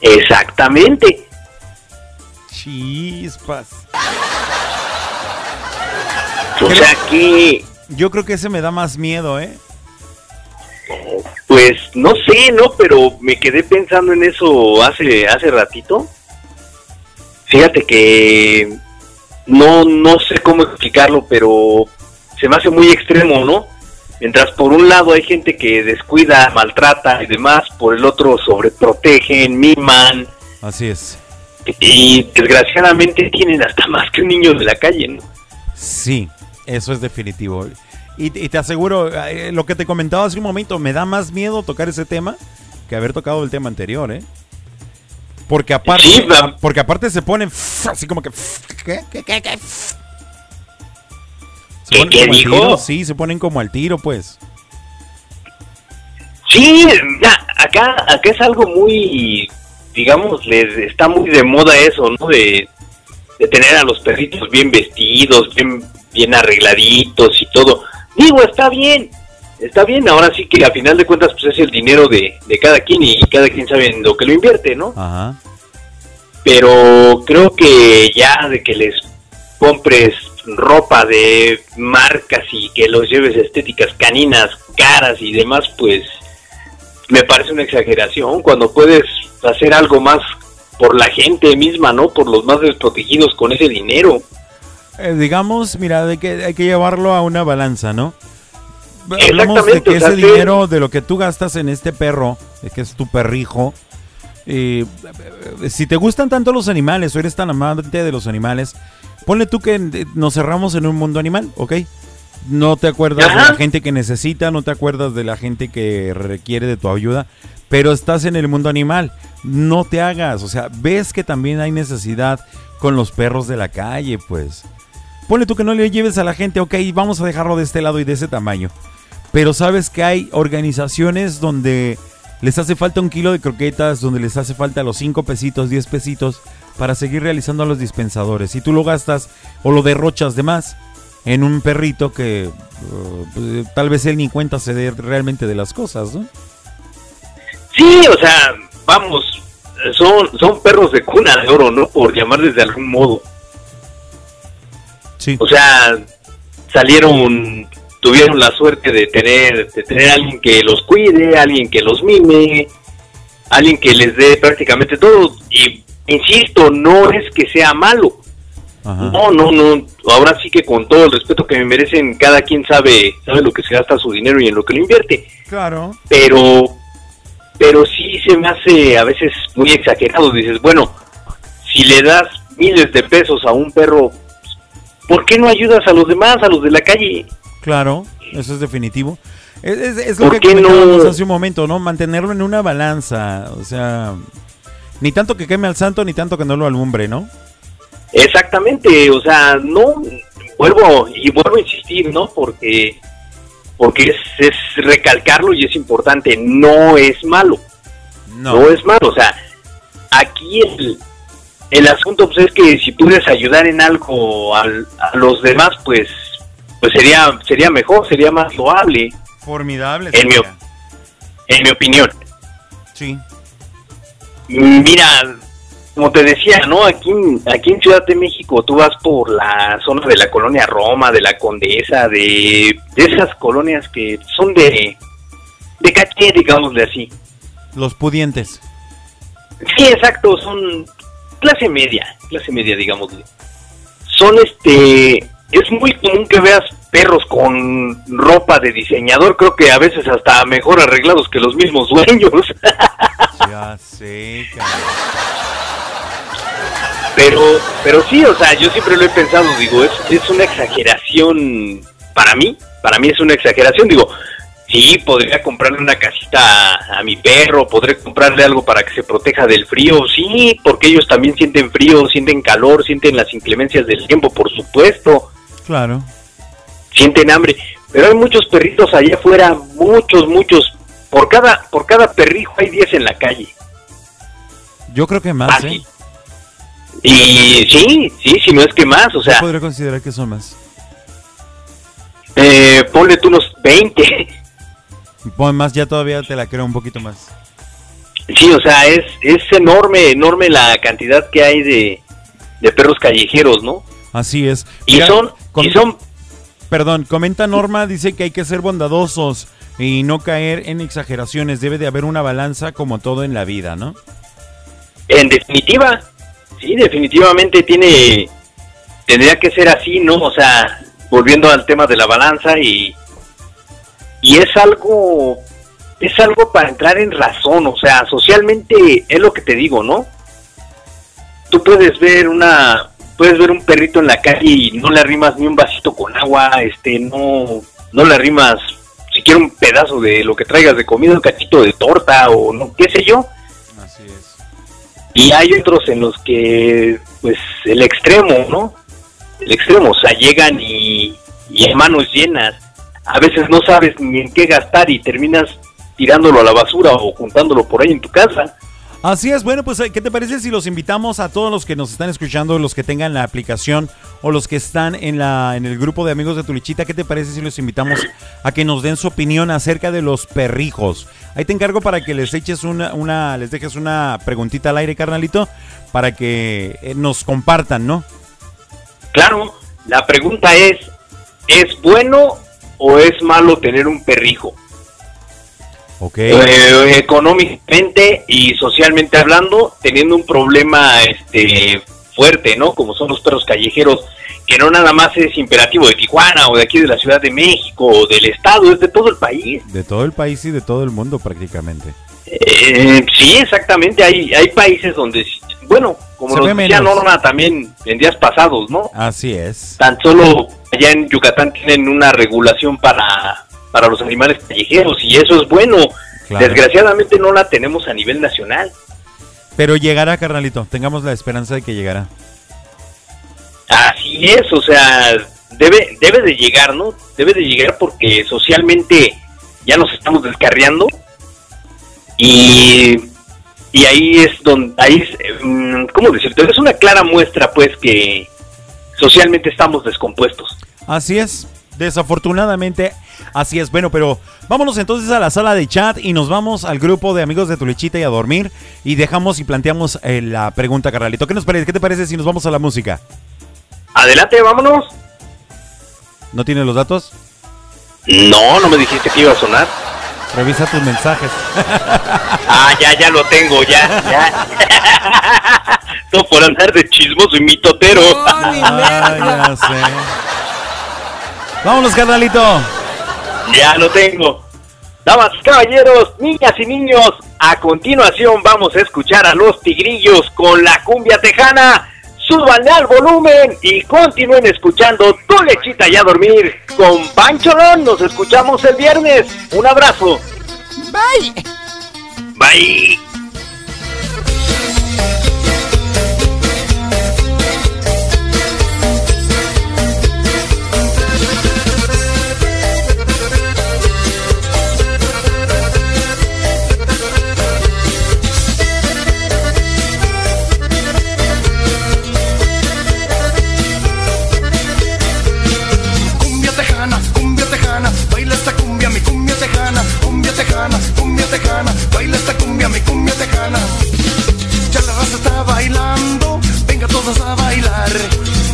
S25: Exactamente.
S3: Chispas.
S25: O sea que,
S3: Yo creo que ese me da más miedo, ¿eh?
S25: pues no sé, ¿no? Pero me quedé pensando en eso hace, hace ratito. Fíjate que no, no sé cómo explicarlo, pero se me hace muy extremo, ¿no? Mientras por un lado hay gente que descuida, maltrata y demás, por el otro sobreprotegen, miman
S3: Así es.
S25: y desgraciadamente tienen hasta más que un niño de la calle, ¿no?
S3: Sí, eso es definitivo. Y, y te aseguro, eh, lo que te comentaba hace un momento, me da más miedo tocar ese tema que haber tocado el tema anterior, ¿eh? Porque aparte,
S25: Sí,
S3: porque aparte se ponen así como que... ¿Qué? ¿Qué? ¿Qué? ¿Qué? Se
S25: ¿Qué-
S3: ponen
S25: qué
S3: como al
S25: dijo?
S3: tiro, sí, se ponen como al tiro, pues.
S25: Sí, acá, acá es algo muy, digamos, les está muy de moda eso, ¿no? De, de tener a los perritos bien vestidos, bien, bien arregladitos y todo. Digo, está bien, está bien, ahora sí que a final de cuentas pues es el dinero de, de cada quien y cada quien sabe en lo que lo invierte, ¿no?
S3: Ajá.
S25: Pero creo que ya de que les compres ropa de marcas y que los lleves estéticas caninas, caras y demás, pues me parece una exageración cuando puedes hacer algo más por la gente misma, ¿no? Por los más desprotegidos con ese dinero.
S3: Eh, digamos, mira, de que hay que llevarlo a una balanza, ¿no? Hablamos de que
S25: o sea,
S3: ese dinero, de lo que tú gastas en este perro, que es tu perrijo, eh, si te gustan tanto los animales o eres tan amante de los animales, ponle tú que eh, nos cerramos en un mundo animal, ¿ok? No te acuerdas de la gente que necesita, no te acuerdas de la gente que requiere de tu ayuda, pero estás en el mundo animal. No te hagas, o sea, ves que también hay necesidad con los perros de la calle, pues. Ponle tú que no le lleves a la gente, ok, vamos a dejarlo de este lado y de ese tamaño. Pero sabes que hay organizaciones donde les hace falta un kilo de croquetas, donde les hace falta los 5 pesitos, 10 pesitos para seguir realizando a los dispensadores. Y tú lo gastas o lo derrochas de más en un perrito que uh, pues, tal vez él ni cuenta se dé realmente de las cosas, ¿no?
S25: Sí, o sea, vamos, son, son perros de cuna de oro, ¿no? Por llamarles de algún modo.
S3: Sí.
S25: O sea, salieron, tuvieron la suerte de tener, de tener alguien que los cuide, alguien que los mime, alguien que les dé prácticamente todo. Y insisto, no es que sea malo. No, no, no. Ahora sí que con todo el respeto que me merecen, cada quien sabe, sabe lo que se gasta su dinero y en lo que lo invierte.
S3: Claro.
S25: Pero, pero sí se me hace a veces muy exagerado. Dices, bueno, si le das miles de pesos a un perro, ¿por qué no ayudas a los demás, a los de la calle?
S3: Claro, eso es definitivo. Es, es- es lo
S25: ¿Por
S3: que
S25: no?
S3: comentábamos hace un momento, ¿no? Mantenerlo en una balanza. O sea, ni tanto que queme al santo, ni tanto que no lo alumbre, ¿no?
S25: Exactamente, o sea, no vuelvo y vuelvo a insistir, ¿no? Porque porque es, es recalcarlo y es importante, no es malo.
S3: No.
S25: es malo, o sea, aquí el, el asunto pues, es que si puedes ayudar en algo al- a los demás, pues pues sería sería mejor, sería más loable,
S3: Formidable.
S25: en mi, en mi opinión.
S3: Sí.
S25: Mira, como te decía, ¿no? Aquí, en- aquí en Ciudad de México tú vas por la zona de la colonia Roma, de la Condesa, de, de esas colonias que son de, de caché, digámosle así.
S3: Los pudientes.
S25: Sí, exacto, son clase media, clase media, digámosle. Son este, es muy común que veas perros con ropa de diseñador, creo que a veces hasta mejor arreglados que los mismos dueños.
S3: Ya sé,
S25: Pero, pero sí, o sea, yo siempre lo he pensado, digo, es, es una exageración para mí, para mí es una exageración, digo, sí, podría comprarle una casita a, a mi perro, podré comprarle algo para que se proteja del frío, sí, porque ellos también sienten frío, sienten calor, sienten las inclemencias del tiempo, por supuesto,
S3: Claro.
S25: Sienten hambre, pero hay muchos perritos allá afuera, muchos, muchos, por cada, por cada perrijo hay 10 en la calle.
S3: Yo creo que más, ¿eh?
S25: Y sí, sí, si no es que más, o sea,
S3: Yo podría considerar que son más.
S25: eh, ponle tú unos 20.
S3: Pon más, ya todavía te la creo un poquito más.
S25: Sí, o sea, es, es enorme, enorme la cantidad que hay de, de perros callejeros, ¿no?
S3: Así es.
S25: Y son- y son-
S3: Perdón, comenta Norma, dice que hay que ser bondadosos y no caer en exageraciones. Debe de haber una balanza como todo en la vida, ¿no?
S25: En definitiva, sí, definitivamente tiene, tendría que ser así, ¿no? O sea, volviendo al tema de la balanza y, y es algo, es algo para entrar en razón, o sea, socialmente es lo que te digo, ¿no? Tú puedes ver una, puedes ver un perrito en la calle y no le arrimas ni un vasito con agua, este, no, no le arrimas siquiera un pedazo de lo que traigas de comida, un cachito de torta o no, qué sé yo.
S3: Así es.
S25: Y hay otros en los que, pues, el extremo, ¿no? El extremo, o sea, llegan y, y en manos llenas. A veces no sabes ni en qué gastar y terminas tirándolo a la basura o juntándolo por ahí en tu casa.
S3: Así es, bueno, pues ¿qué te parece si los invitamos a todos los que nos están escuchando, los que tengan la aplicación o los que están en la en el grupo de amigos de Tulichita, ¿qué te parece si los invitamos a que nos den su opinión acerca de los perrijos? Ahí te encargo para que les eches una, una les dejes una preguntita al aire, carnalito, para que eh, nos compartan, ¿no?
S25: Claro, la pregunta es, ¿es bueno o es malo tener un perrijo? Eh, económicamente y socialmente hablando, teniendo un problema este fuerte, ¿no? Como son los perros callejeros, que no nada más es imperativo de Tijuana o de aquí de la Ciudad de México o del estado, es de todo el país.
S3: De todo el país y de todo el mundo prácticamente.
S25: Eh, sí, exactamente, hay hay países donde bueno, como
S3: ve
S25: decía. Norma también en días pasados, ¿no?
S3: Así es.
S25: Tan solo allá en Yucatán tienen una regulación para, para los animales callejeros y eso es bueno.
S3: Claro.
S25: Desgraciadamente no la tenemos a nivel nacional.
S3: Pero llegará, carnalito. Tengamos la esperanza de que llegará.
S25: Así es, o sea, debe, debe de llegar, ¿no? Debe de llegar porque socialmente ya nos estamos descarriando y, y ahí es donde, ahí es, mm, ¿cómo decirte? Es una clara muestra, pues, que socialmente estamos descompuestos.
S3: Así es. Desafortunadamente, así es. Bueno, pero vámonos entonces a la sala de chat y nos vamos al grupo de amigos de tu lechita y a dormir. Y dejamos y planteamos eh, la pregunta, carnalito. ¿Qué nos parece? ¿Qué te parece si nos vamos a la música?
S25: Adelante, vámonos.
S3: ¿No tienes los datos?
S25: No, no me dijiste que iba a sonar.
S3: Revisa tus mensajes.
S25: Ah, ya, ya lo tengo, ya, ya. no por andar de chismoso y mitotero.
S3: Ay, ya sé. Vámonos, carnalito.
S25: Ya lo tengo. Damas caballeros, niñas y niños, a continuación vamos a escuchar a los tigrillos con la cumbia tejana. Súbanle al volumen y continúen escuchando Tu Lechita y a dormir con Pancholón. Nos escuchamos el viernes. Un abrazo.
S26: Bye.
S25: Bye.
S18: Tejana, baila esta cumbia, mi cumbia tejana. Ya la raza está bailando, venga todos a bailar.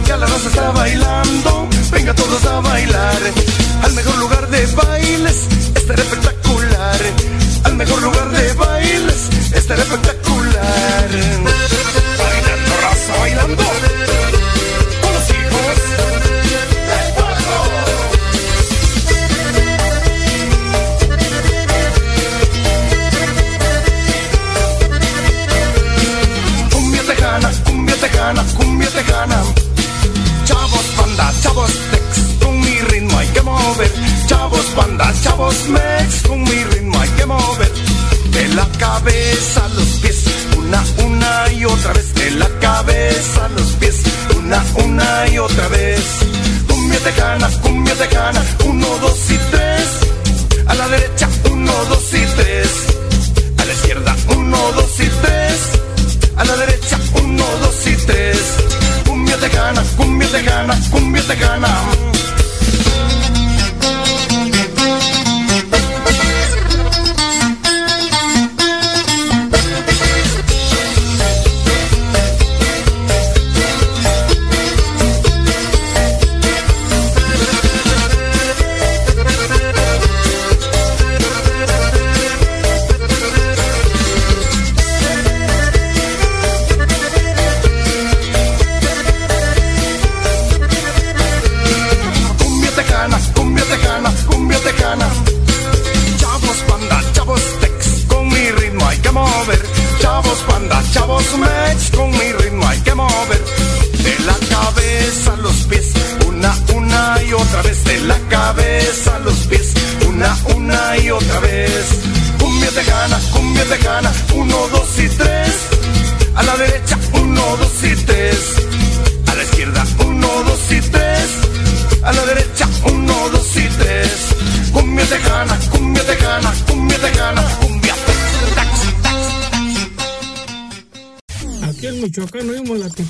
S18: Ya la raza está bailando, venga todos a bailar. Al mejor lugar de bailes, estará espectacular. Al mejor lugar de bailes, estará espectacular. Chavos banda, chavos mex, con mi ritmo hay que mover. De la cabeza a los pies, una, una y otra vez. De la cabeza a los pies, una, una y otra vez. Cumbia tejana, cumbia tejana, uno, dos y tres. A la derecha, uno, dos y tres. A la izquierda, uno, dos y tres. A la derecha, uno, dos y tres. Cumbia tejana, cumbia tejana, cumbia tejana.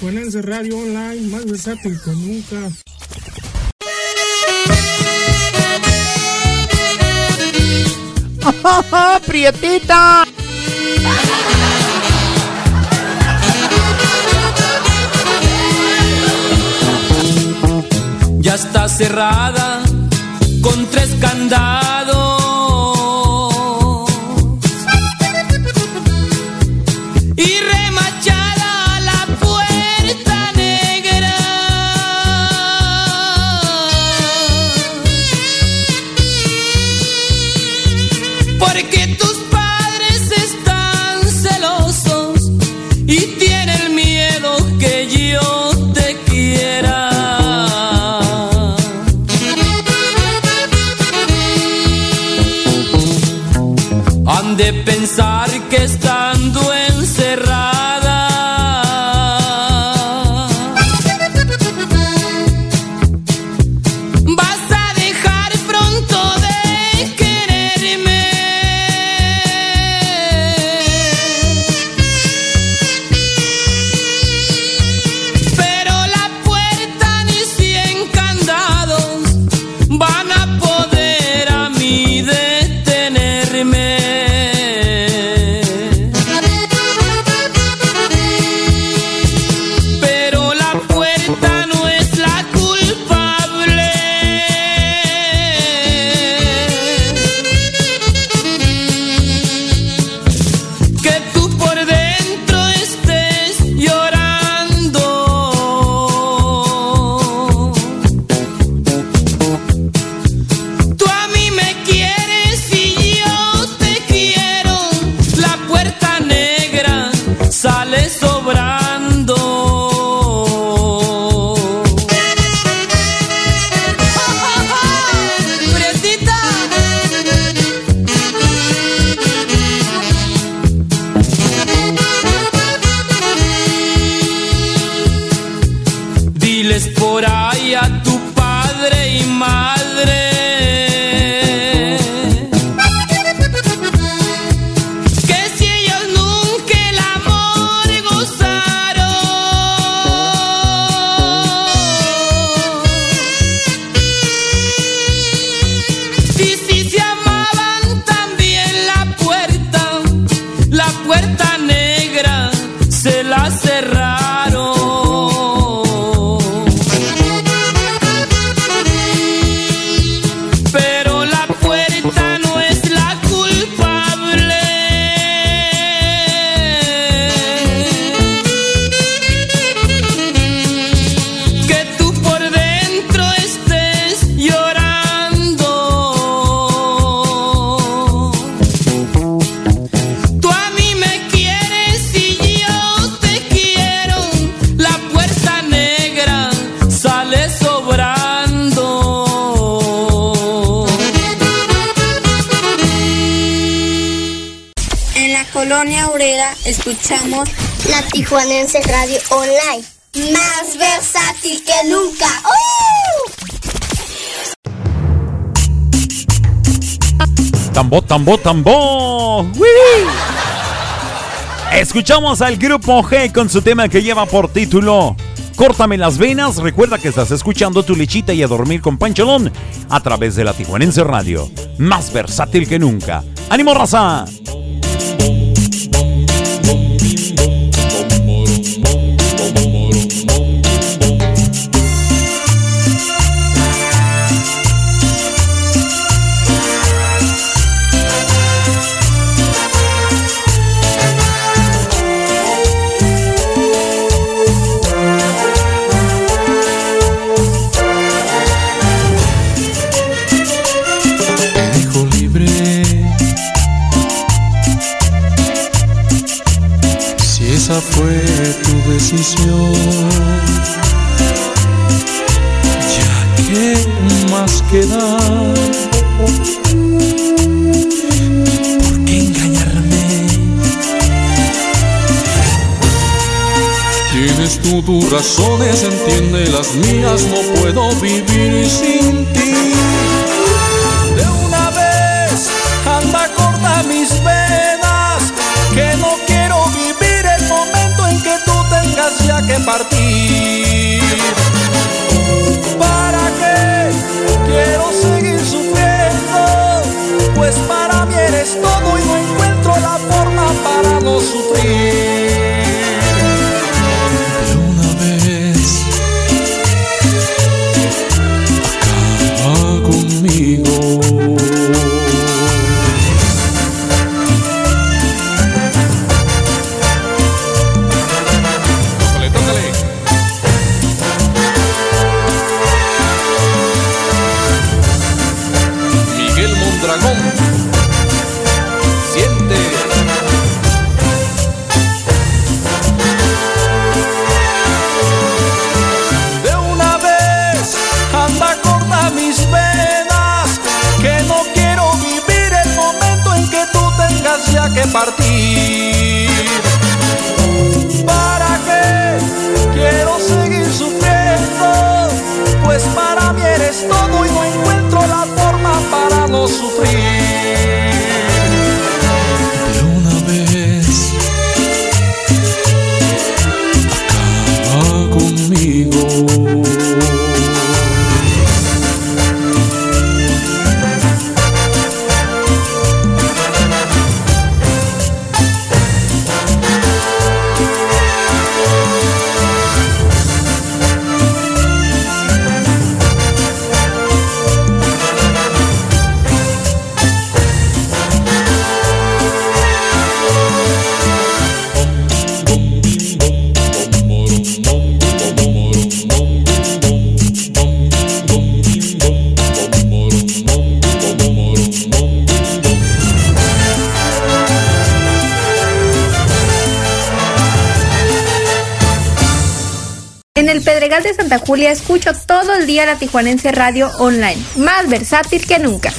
S27: Tijuanense Radio Online, más versátil que nunca.
S26: ¡Prietita!
S16: Ya está cerrada
S5: but it gets
S3: Tambo, tambo, tambo. ¡Wii! Escuchamos al grupo G con su tema que lleva por título Córtame las venas. Recuerda que estás escuchando tu lechita y a dormir con Pancholón a través de la Tijuanense Radio. Más versátil que nunca. ¡Ánimo, raza!
S26: Ya que más quedar. ¿Por qué engañarme? Tienes tú tus razones, entiende las mías, no puedo vivir sin ti. Partir. ¿Para qué quiero seguir sufriendo? Pues para mí eres todo y no encuentro la forma para no sufrir.
S28: Julia escucho todo el día la Tijuanense Radio Online, más versátil que nunca.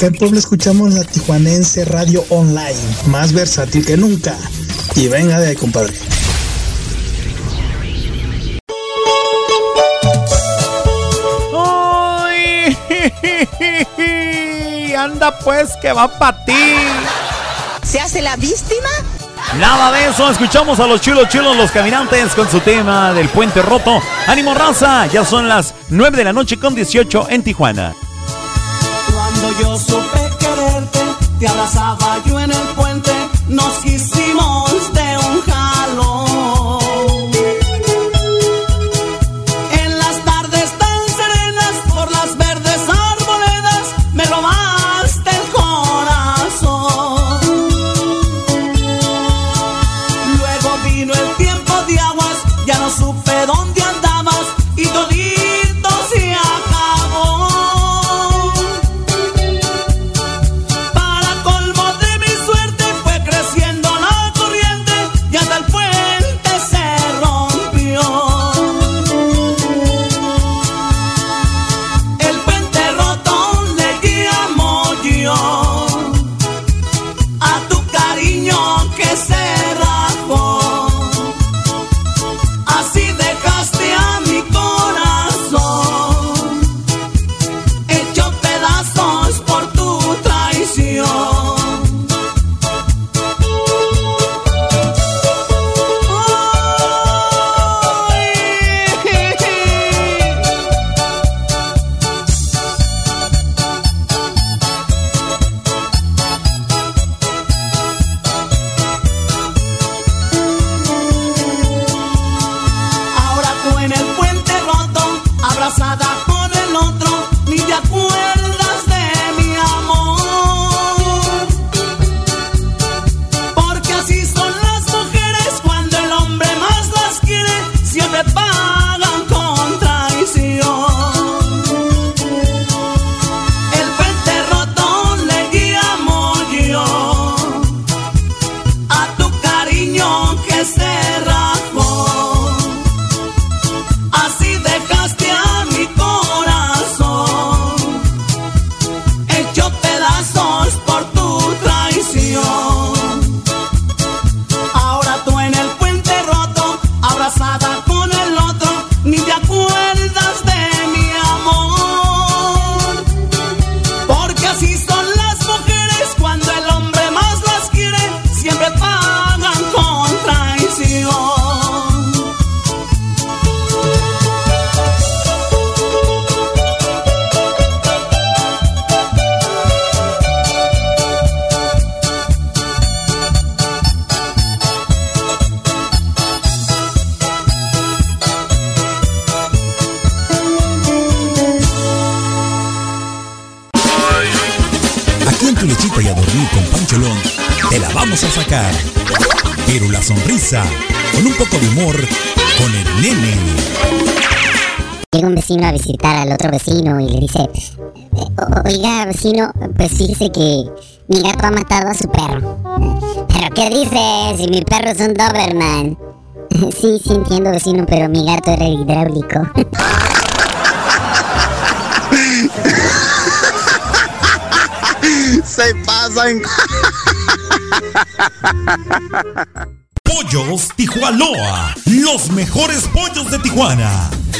S29: Acá en Puebla escuchamos la Tijuanense Radio Online, más versátil que nunca. Y venga de ahí, compadre.
S16: ¡Ay! Anda pues que va para ti.
S15: ¿Se hace la víctima?
S16: Nada de eso, escuchamos a los chulos chulos, los caminantes con su tema del puente roto. Ánimo raza, ya son las 9 de la noche con 18 en Tijuana.
S9: sollozos. Visitar al otro vecino y le dice, "O- oiga vecino, pues fíjese que mi gato ha matado a su perro. ¿Pero qué dice? Si mi perro es un Doberman. Sí, sí entiendo vecino, pero mi gato era hidráulico.
S30: Se pasan.
S3: Pollos Tijuanoa, los mejores pollos de Tijuana.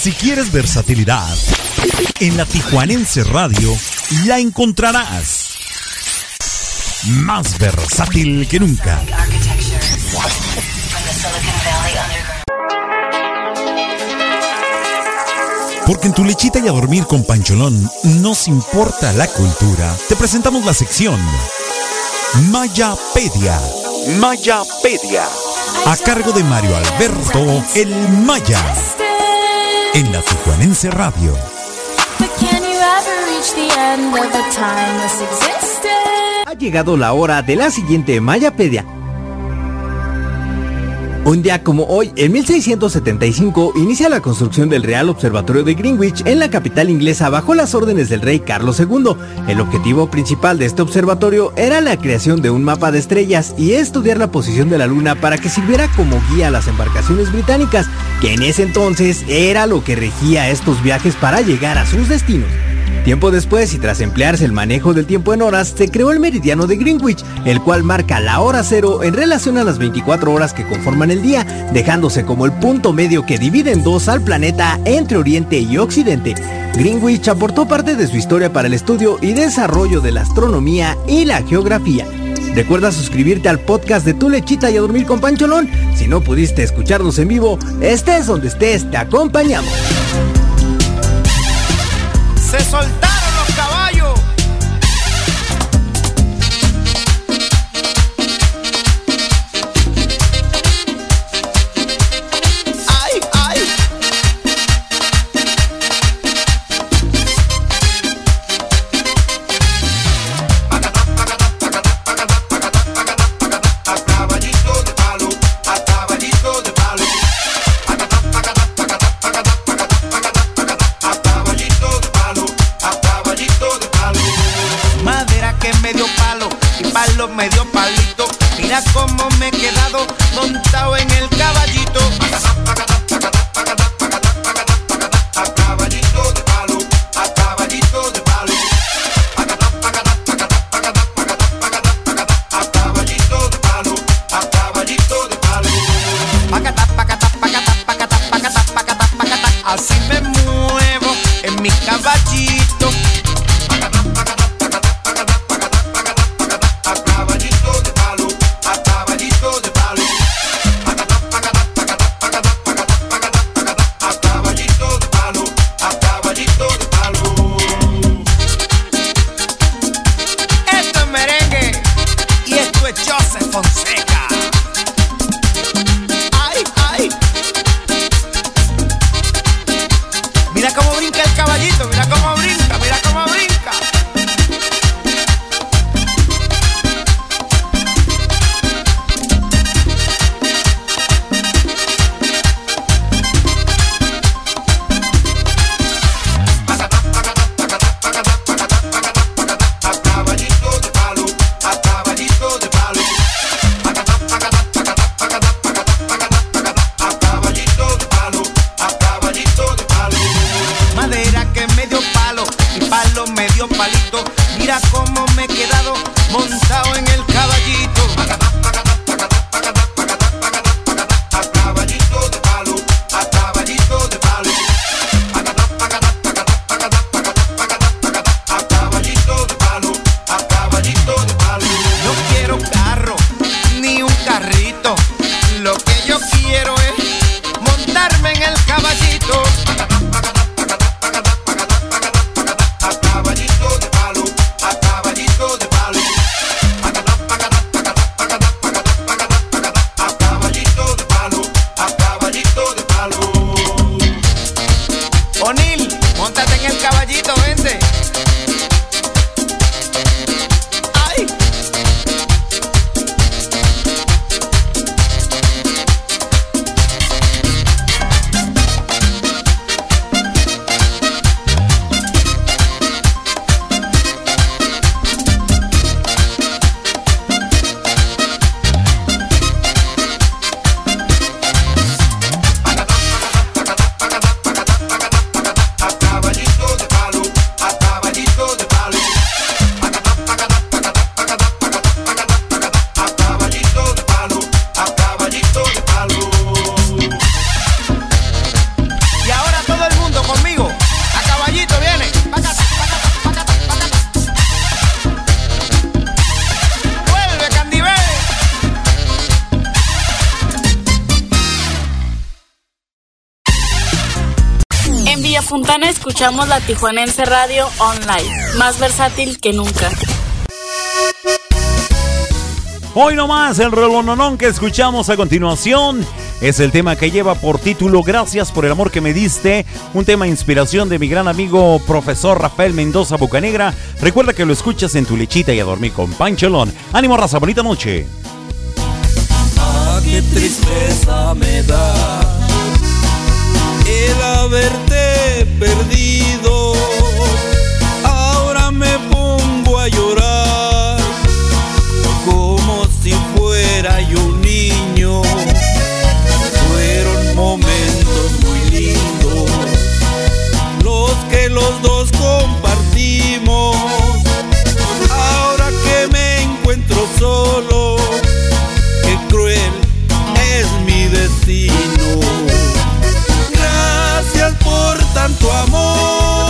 S3: Si quieres versatilidad, en la Tijuanense Radio la encontrarás. Más versátil que nunca. Porque en tu lechita y a dormir con Pancholón nos importa la cultura. Te presentamos la sección Mayapedia. Mayapedia. A cargo de Mario Alberto El Maya. En la Tijuanense Radio.
S12: Ha llegado la hora de la siguiente Mayapedia. Un día como hoy, en 1675, inicia la construcción del Real Observatorio de Greenwich en la capital inglesa bajo las órdenes del rey Carlos II. El objetivo principal de este observatorio era la creación de un mapa de estrellas y estudiar la posición de la luna para que sirviera como guía a las embarcaciones británicas, que en ese entonces era lo que regía estos viajes para llegar a sus destinos. Tiempo después y tras emplearse el manejo del tiempo en horas, se creó el meridiano de Greenwich, el cual marca la hora cero en relación a las 24 horas que conforman el día, dejándose como el punto medio que divide en dos al planeta entre Oriente y Occidente. Greenwich aportó parte de su historia para el estudio y desarrollo de la astronomía y la geografía. Recuerda suscribirte al podcast de Tu Lechita y a dormir con Pancholón. Si no pudiste escucharnos en vivo, estés donde estés, te acompañamos.
S18: Se soltaron
S31: Fontana escuchamos la Tijuanense Radio Online, más versátil que nunca.
S3: Hoy nomás el relononón que escuchamos a continuación es el tema que lleva por título Gracias por el amor que me diste, un tema de inspiración de mi gran amigo profesor Rafael Mendoza Bocanegra. Recuerda que lo escuchas en tu lechita y a dormir con Panchelón. Ánimo raza, bonita noche.
S26: Ah, qué tristeza me da el haberte solo, qué cruel es mi destino. Gracias por tanto amor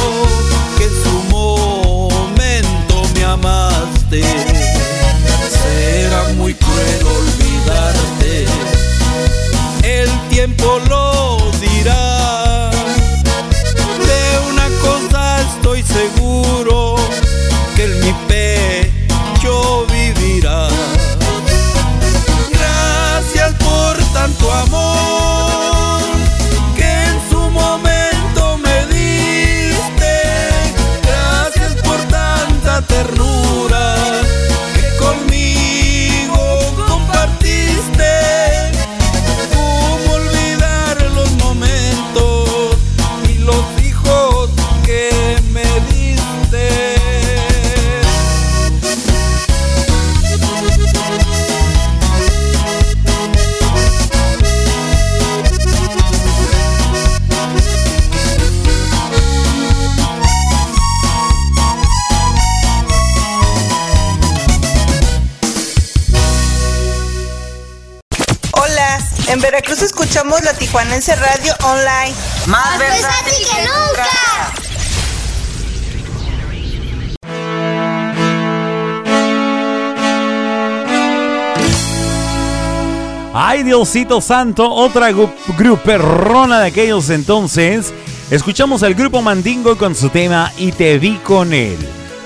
S26: Será muy cruel olvidarte, el tiempo lo dirá.
S32: Tijuanense Radio Online.
S17: Más versátil que nunca.
S3: Ay, Diosito Santo, otra gruperrona de aquellos entonces. Escuchamos al grupo Mandingo con su tema Y te vi con él.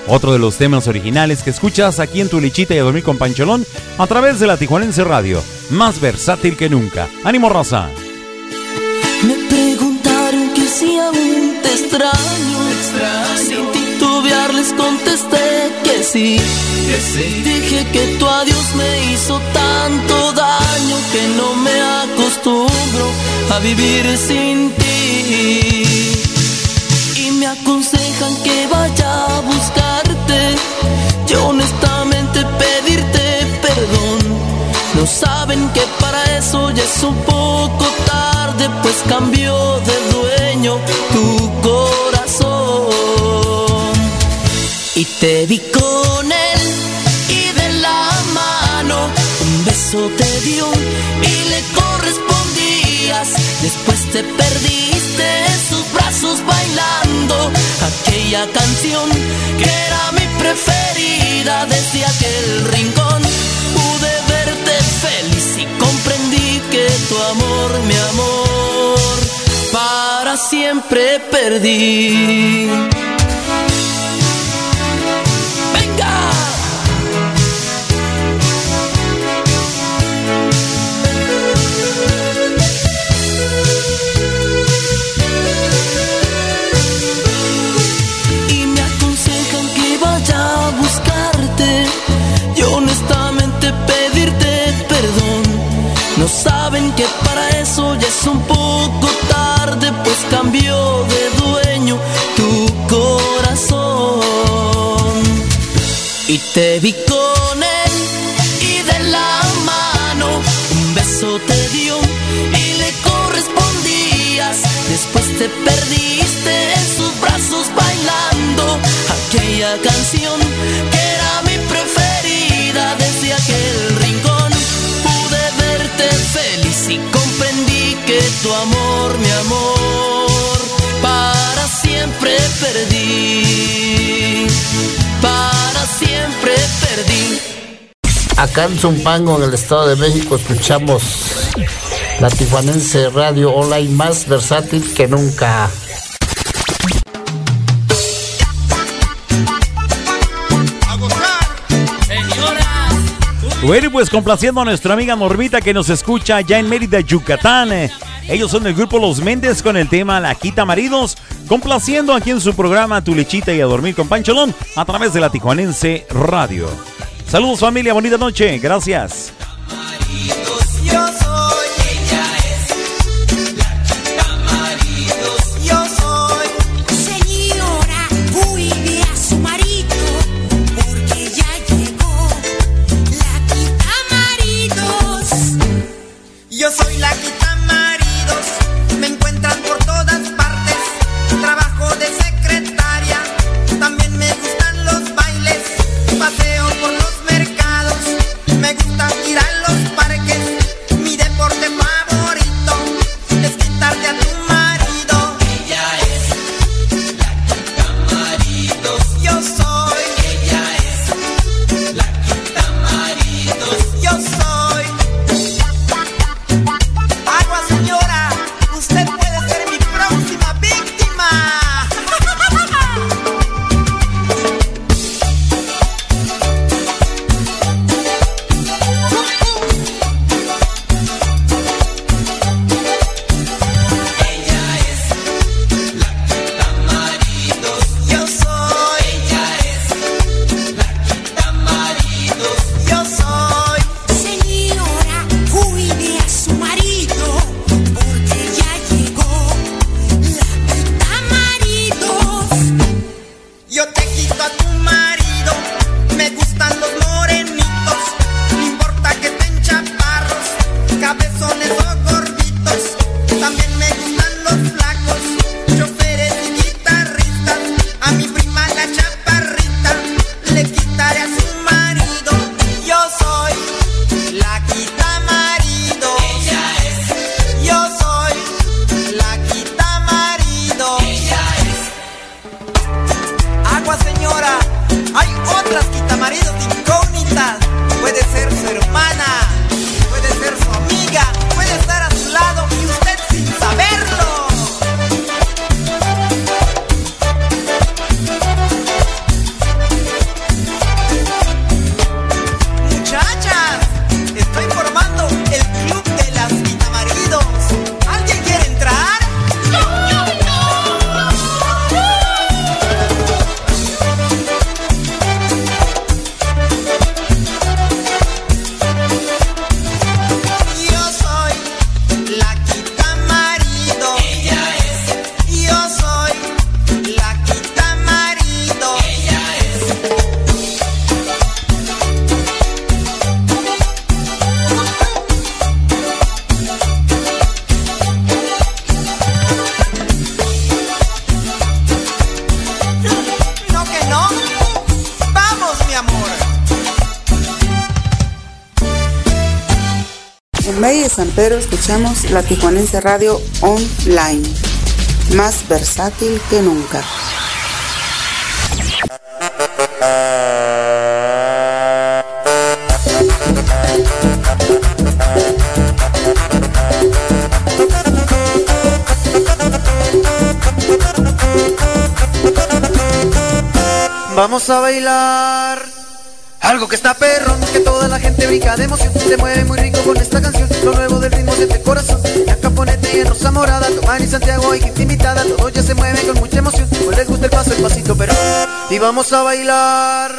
S3: Otro de los temas originales que escuchas aquí en tu lichita y a dormir con Pancholón a través de la Tijuanense Radio. Más versátil que nunca. ¡Ánimo, raza!
S5: Me preguntaron que si aún te extraño. Sin titubear les contesté que sí. Dije que tu adiós me hizo tanto daño que no me acostumbro a vivir sin ti. Y me aconsejan que vaya a buscarte. Yo honestamente pedirte perdón. No saben que para eso ya es un poco tarde, pues cambió de dueño tu corazón. Y te vi con él y de la mano un beso te dio y le correspondías. Después te perdiste en sus brazos bailando aquella canción que era mi preferida desde aquel rincón. Pude verte feliz y comprendí que tu amor, mi amor, para siempre perdí. ¡Venga! y me aconsejan que vaya a buscarte. Yo honestamente pedirte perdón. No saben que para eso ya es un poco tarde, te vi con él y de la mano un beso te dio y le correspondías. Después te perdiste en sus brazos bailando aquella canción que era mi preferida desde aquel rincón. Pude verte feliz y comprendí que tu amor, mi amor, para siempre perdí. Siempre perdí.
S33: Acá en Zumpango, en el Estado de México, escuchamos la Tijuanense Radio Online más versátil que nunca.
S3: Bueno, y pues complaciendo a nuestra amiga Normita que nos escucha ya en Mérida, Yucatán. Ellos son del grupo Los Méndez con el tema La Quita Maridos, complaciendo aquí en su programa Tu Lechita y a Dormir con Pancholón a través de la Tijuanense Radio. Saludos familia, bonita noche, gracias.
S34: Escuchamos la Tijuanense Radio Online, más versátil que nunca.
S35: Vamos a bailar algo que está perrón, que toda la gente brinca de emoción. Se mueve muy rico con esta canción, lo nuevo del ritmo de este corazón. La caponete y en Rosa Morada, Tomar y Santiago y gente invitada. Todo ya se mueve con mucha emoción. Pues les gusta el paso, el pasito perrón. Y vamos a bailar.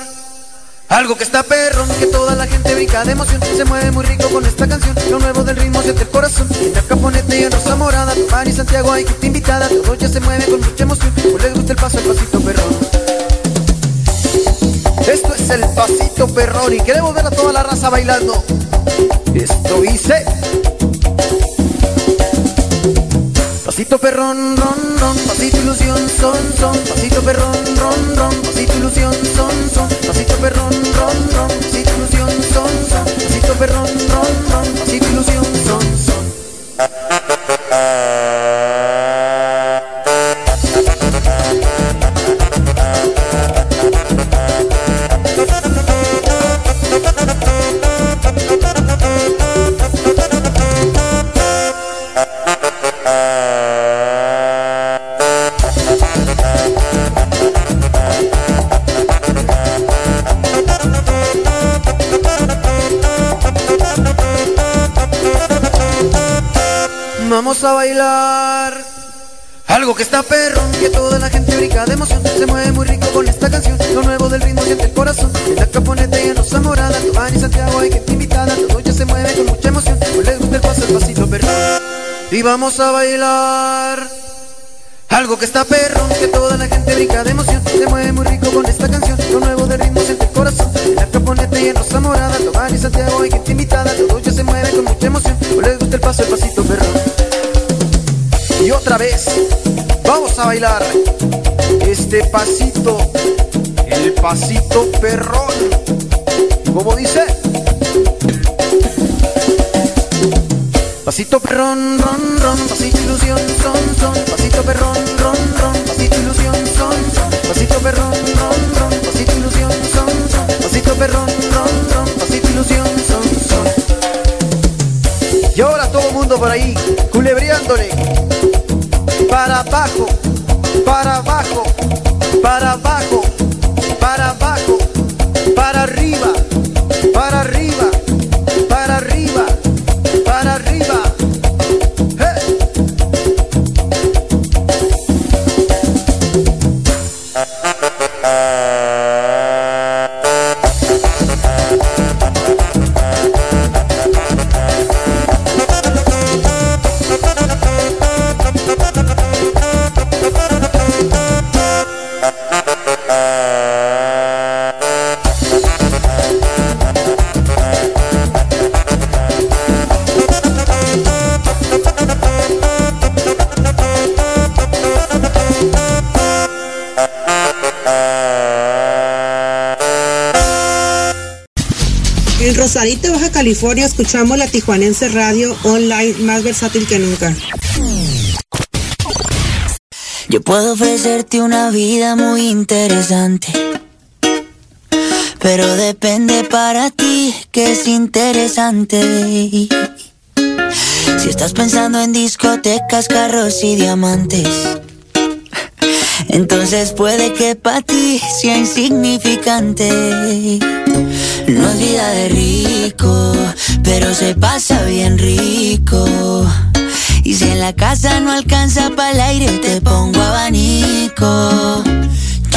S35: Algo que está perrón, que toda la gente brinca de emoción Se mueve muy rico con esta canción Lo nuevo del ritmo siente el corazón En la caponete y en Rosa Morada Tomar y Santiago hay gente invitada Todo ya se mueve con mucha emoción Pues les gusta el paso, el pasito perrón esto es el pasito perrón y queremos ver a toda la raza bailando. Esto dice. Pasito perrón, ron, ron, pasito ilusión, son, son, pasito perrón, ron, ron, pasito ilusión, son, son, pasito perrón, ron, ron, pasito ilusión, son, son, pasito perrón, ron, ron, pasito ilusión, Vamos a bailar algo que está perrón, que toda la gente brinca de emoción. Se mueve muy rico con esta canción. Lo nuevo del ritmo siente el corazón. En la caponeta y en Rosa Morada, Tomás y Santiago hay gente invitada. Todo ya se mueve con mucha emoción. Pues les gusta el paso, el pasito perrón. Y vamos a bailar. Algo que está perrón, que toda la gente brinca de emoción. Se mueve muy rico con esta canción. Lo nuevo del ritmo siente el corazón. En la caponeta y en Rosa Morada, Tomás y Santiago hay gente invitada. Todo ya se mueve con mucha emoción. Pues les gusta el paso, el pasito perrón. Y otra vez, vamos a bailar este pasito, el pasito perrón. ¿Cómo dice? Pasito perrón, ron, ron, pasito ilusión, son, son, pasito perrón, ron, ron, pasito ilusión, son, son, pasito perrón, ron, ron, pasito ilusión, son, son, pasito perrón, ron, ron, pasito ilusión, son, son. Y ahora todo mundo por ahí, culebreándole. Para abajo, para abajo, para abajo,
S36: California, escuchamos la Tijuanense Radio Online más versátil que nunca.
S37: Yo puedo ofrecerte una vida muy interesante. Pero depende para ti que es interesante. Si estás pensando en discotecas, carros y diamantes. Entonces puede que para ti sea insignificante. No es vida de rico, pero se pasa bien rico. Y si en la casa no alcanza para el aire, te pongo abanico.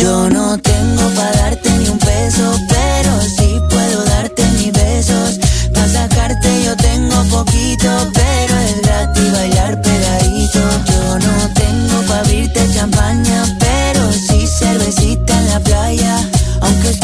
S37: Yo no tengo para darte ni un peso, pero sí puedo darte mis besos. Para sacarte yo tengo poquito, pero es gratis bailar pegadito. Yo no tengo para abrirte champaña,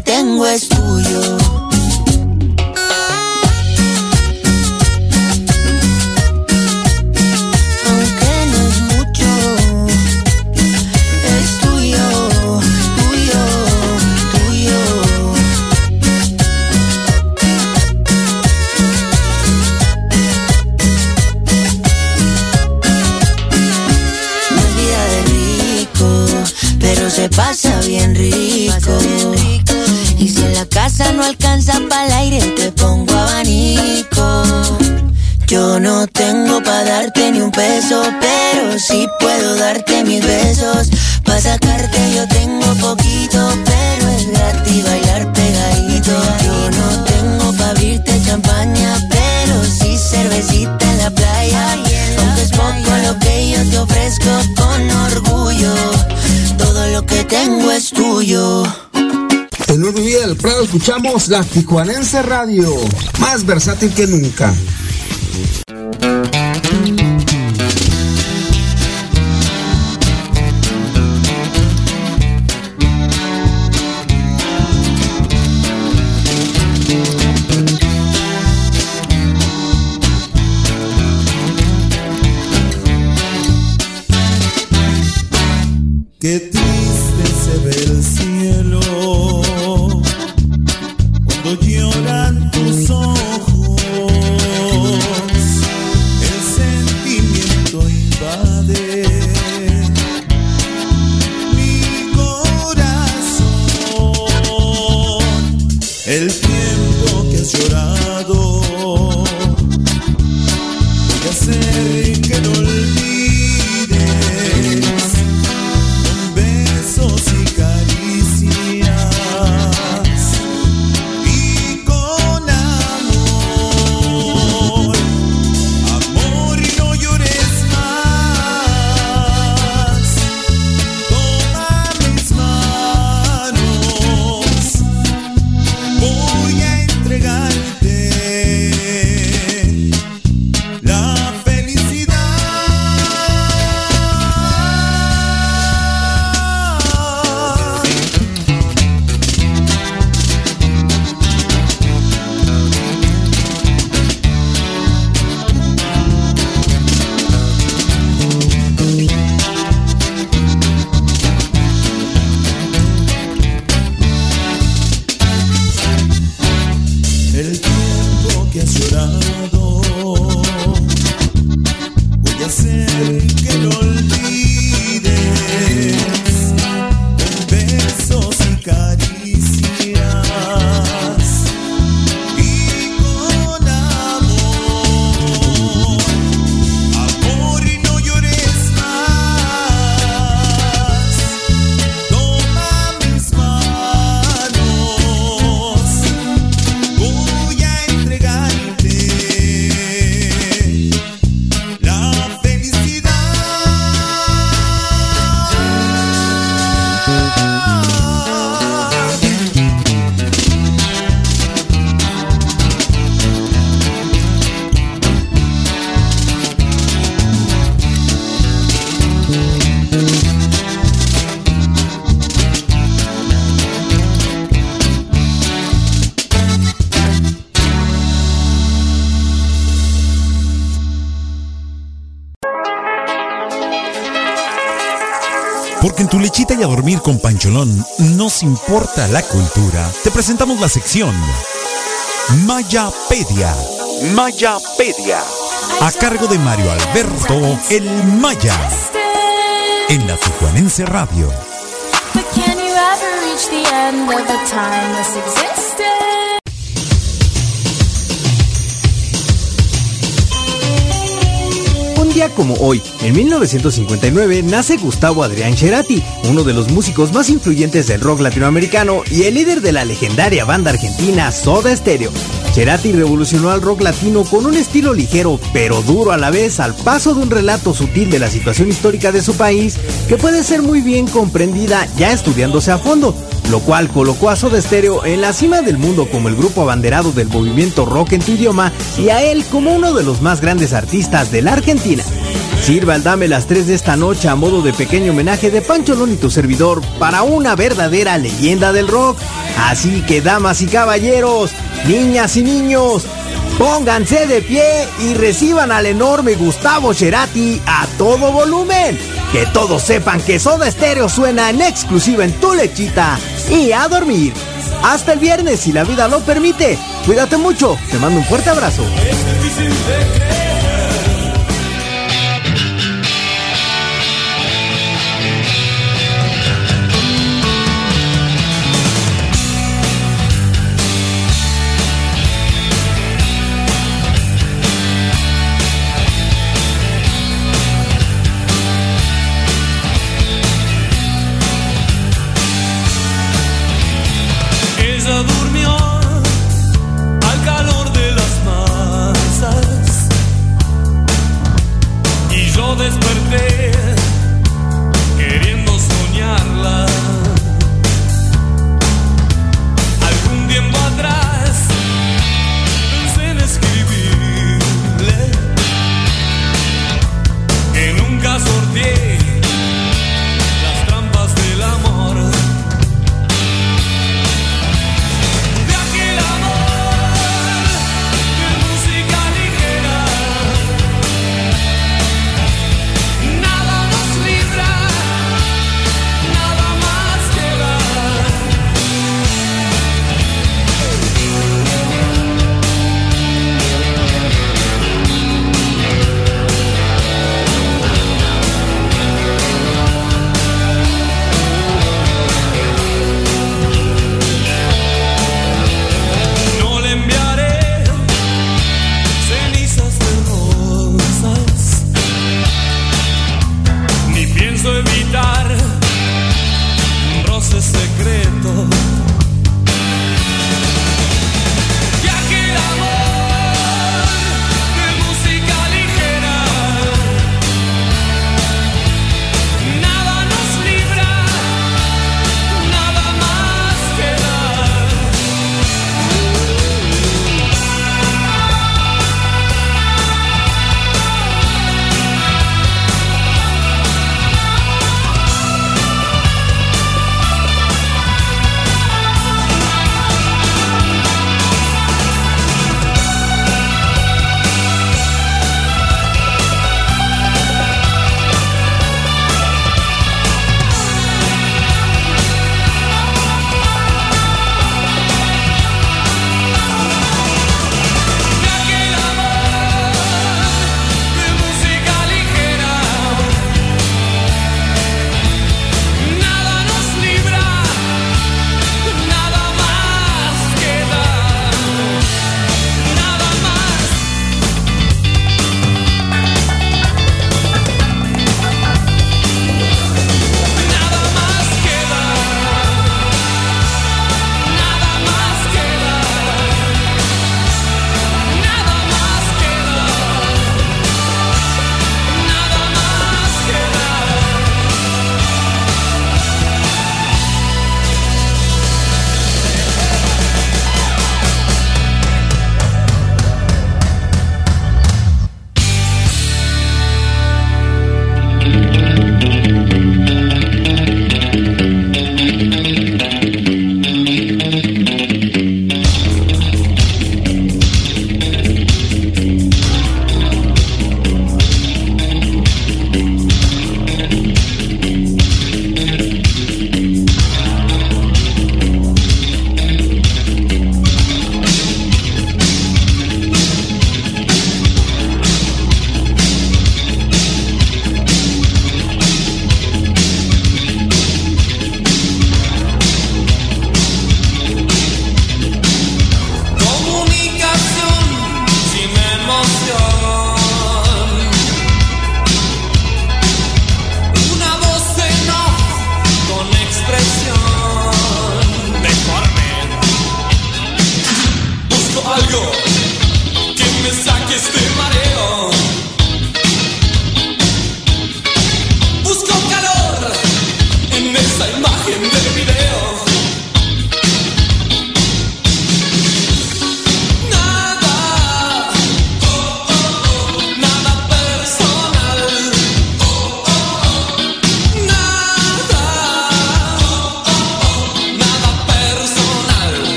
S37: tengo es tuyo. Si en la casa no alcanza para el aire, te pongo abanico. Yo no tengo para darte ni un peso, pero sí puedo darte mis besos. Pa' sacarte yo tengo poquito, pero es gratis bailar pegadito. Yo no tengo pa' abrirte champaña, pero sí cervecita en la playa. Aunque es poco lo que yo te ofrezco con orgullo, todo lo que tengo es tuyo.
S3: En un día del Prado escuchamos la Tijuanense Radio, más versátil que nunca.
S38: Con
S12: Pancholón nos importa la cultura. Te presentamos la sección Mayapedia. Mayapedia. A cargo de Mario Alberto El Maya. En la Tijuanense Radio. Como hoy, en 1959, nace Gustavo Adrián Cerati, uno de los músicos más influyentes del rock latinoamericano y el líder de la legendaria banda argentina Soda Stereo. Cerati revolucionó al rock latino con un estilo ligero pero duro a la vez al paso de un relato sutil de la situación histórica de su país que puede ser muy bien comprendida ya estudiándose a fondo, lo cual colocó a Soda Stereo en la cima del mundo como el grupo abanderado del movimiento rock en tu idioma y a él como uno de los más grandes artistas de la Argentina. Sirva el Dame las 3 de esta noche a modo de pequeño homenaje de Pancho Lón y tu servidor para una verdadera leyenda del rock. Así que damas y caballeros, niñas y niños, pónganse de pie y reciban al enorme Gustavo Cerati a todo volumen. Que todos sepan que Soda Stereo suena en exclusiva en tu lechita y a dormir. Hasta el viernes si la vida lo permite. Cuídate mucho, te mando un fuerte abrazo.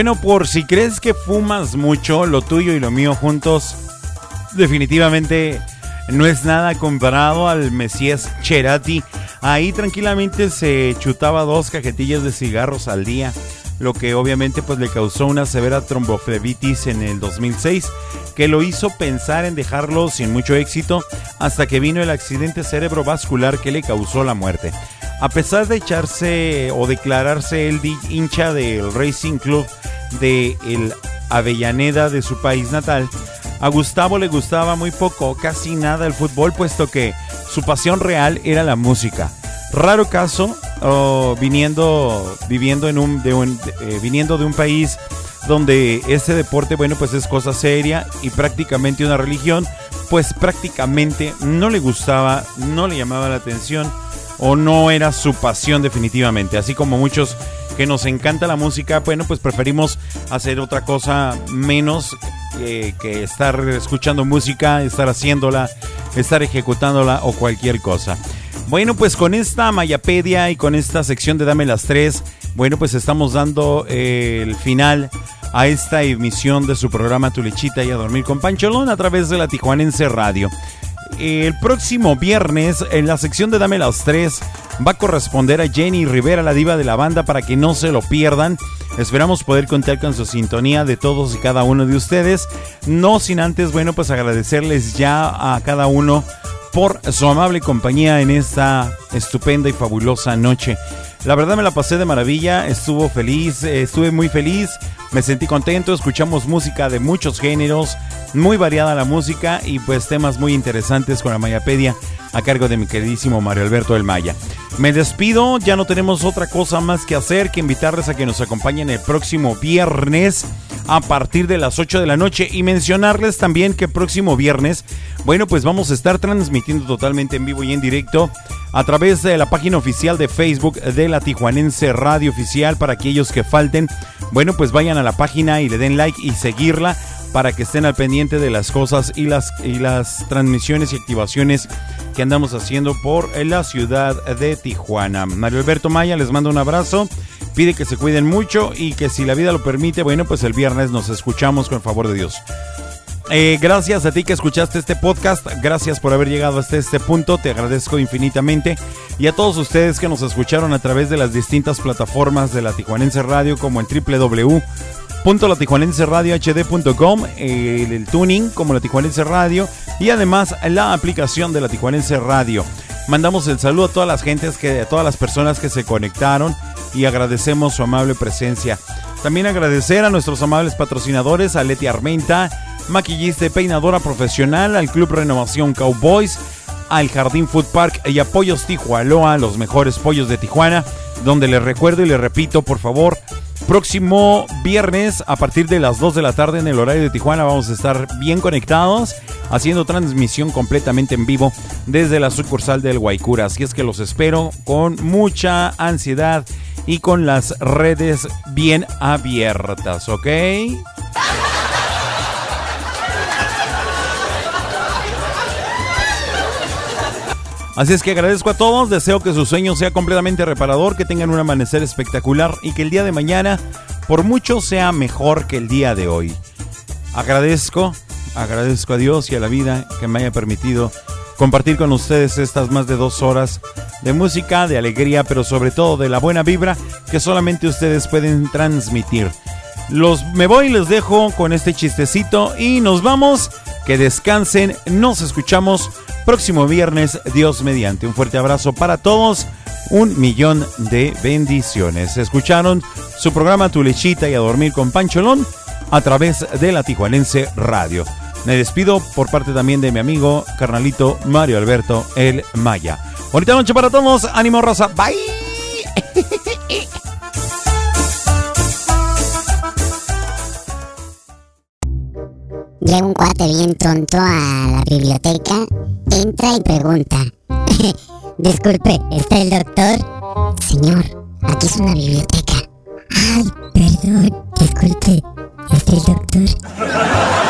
S3: Bueno, por si crees que fumas mucho, lo tuyo y lo mío juntos, definitivamente no es nada comparado al Mesías Cherati. Ahí tranquilamente se chutaba dos cajetillas de cigarros al día, lo que obviamente pues le causó una severa tromboflebitis en el 2006, que lo hizo pensar en dejarlo sin mucho éxito hasta que vino el accidente cerebrovascular que le causó la muerte. A pesar de echarse o declararse el hincha del Racing Club de el Avellaneda de su país natal, a Gustavo le gustaba muy poco, casi nada el fútbol, puesto que su pasión real era la música. Raro caso, oh, viniendo, viviendo en un, de un eh, viniendo de un país donde ese deporte, bueno, pues es cosa seria y prácticamente una religión, pues prácticamente no le gustaba, no le llamaba la atención o no era su pasión definitivamente. Así como muchos que nos encanta la música, bueno, pues preferimos hacer otra cosa menos que estar escuchando música, estar haciéndola, estar ejecutándola o cualquier cosa. Bueno, pues con esta Mayapedia y con esta sección de Dame las Tres, bueno, pues estamos dando eh, el final a esta emisión de su programa Tu Lechita y a Dormir con Pancholón a través de la Tijuanense Radio el próximo viernes en la sección de Dame las Tres va a corresponder a Jenny Rivera, la diva de la banda, para que no se lo pierdan. Esperamos poder contar con su sintonía de todos y cada uno de ustedes. No sin antes, bueno, pues agradecerles ya a cada uno por su amable compañía en esta estupenda y fabulosa noche. La verdad me la pasé de maravilla, estuvo feliz, estuve muy feliz, me sentí contento, escuchamos música de muchos géneros, muy variada la música y pues temas muy interesantes con la Mayapedia a cargo de mi queridísimo Mario Alberto del Maya. Me despido, ya no tenemos otra cosa más que hacer que invitarles a que nos acompañen el próximo viernes a partir de las 8 de la noche y mencionarles también que el próximo viernes, bueno, pues vamos a estar transmitiendo totalmente en vivo y en directo a través de la página oficial de Facebook de la Tijuanense Radio Oficial para aquellos que falten. Bueno, pues vayan a la página y le den like y seguirla para que estén al pendiente de las cosas y las, y las transmisiones y activaciones que andamos haciendo por la ciudad de Tijuana. Mario Alberto Maya les manda un abrazo, pide que se cuiden mucho y que si la vida lo permite, bueno, pues el viernes nos escuchamos con el favor de Dios. Eh, gracias a ti que escuchaste este podcast, gracias por haber llegado hasta este punto, te agradezco infinitamente. Y a todos ustedes que nos escucharon a través de las distintas plataformas de la Tijuanense Radio como en www hd.com el, el tuning como la Tijuanense Radio y además la aplicación de la Tijuanense Radio. Mandamos el saludo a todas las gentes que, a todas las personas que se conectaron y agradecemos su amable presencia. También agradecer a nuestros amables patrocinadores, a Leti Armenta, maquillista y peinadora profesional, al Club Renovación Cowboys, al Jardín Food Park y a Pollos Tijualoa, los mejores pollos de Tijuana, donde les recuerdo y les repito, por favor, próximo viernes a partir de las 2 de la tarde en el horario de Tijuana vamos a estar bien conectados haciendo transmisión completamente en vivo desde la sucursal del Guaycura. Así es que los espero con mucha ansiedad y con las redes bien abiertas, ¿ok? Así es que agradezco a todos, deseo que su sueño sea completamente reparador, que tengan un amanecer espectacular y que el día de mañana, por mucho, sea mejor que el día de hoy. Agradezco, agradezco a Dios y a la vida que me haya permitido compartir con ustedes estas más de dos horas de música, de alegría, pero sobre todo de la buena vibra que solamente ustedes pueden transmitir. Los me voy y les dejo con este chistecito y nos vamos. Que descansen, nos escuchamos próximo viernes, Dios mediante. Un fuerte abrazo para todos, un millón de bendiciones. Escucharon su programa Tu Lechita y a Dormir con Pancholón a través de la Tijuanense Radio. Me despido por parte también de mi amigo carnalito Mario Alberto El Maya. Bonita noche para todos, ánimo rosa, bye.
S39: Llega un cuate bien tonto a la biblioteca, entra y pregunta. Disculpe, ¿está el doctor? Señor, aquí es una biblioteca. Ay, perdón, disculpe, ¿está el doctor?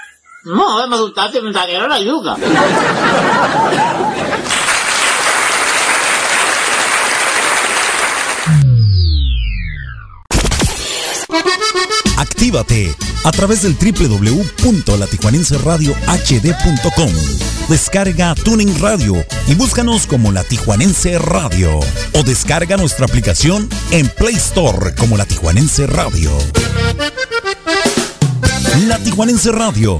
S40: No, me asustaste, me salieron la yuca.
S3: Actívate a través del www.latijuanenseradiohd.com. Descarga Tuning Radio y búscanos como La Tijuanense Radio. O descarga nuestra aplicación en Play Store como La Tijuanense Radio. La Tijuanense Radio,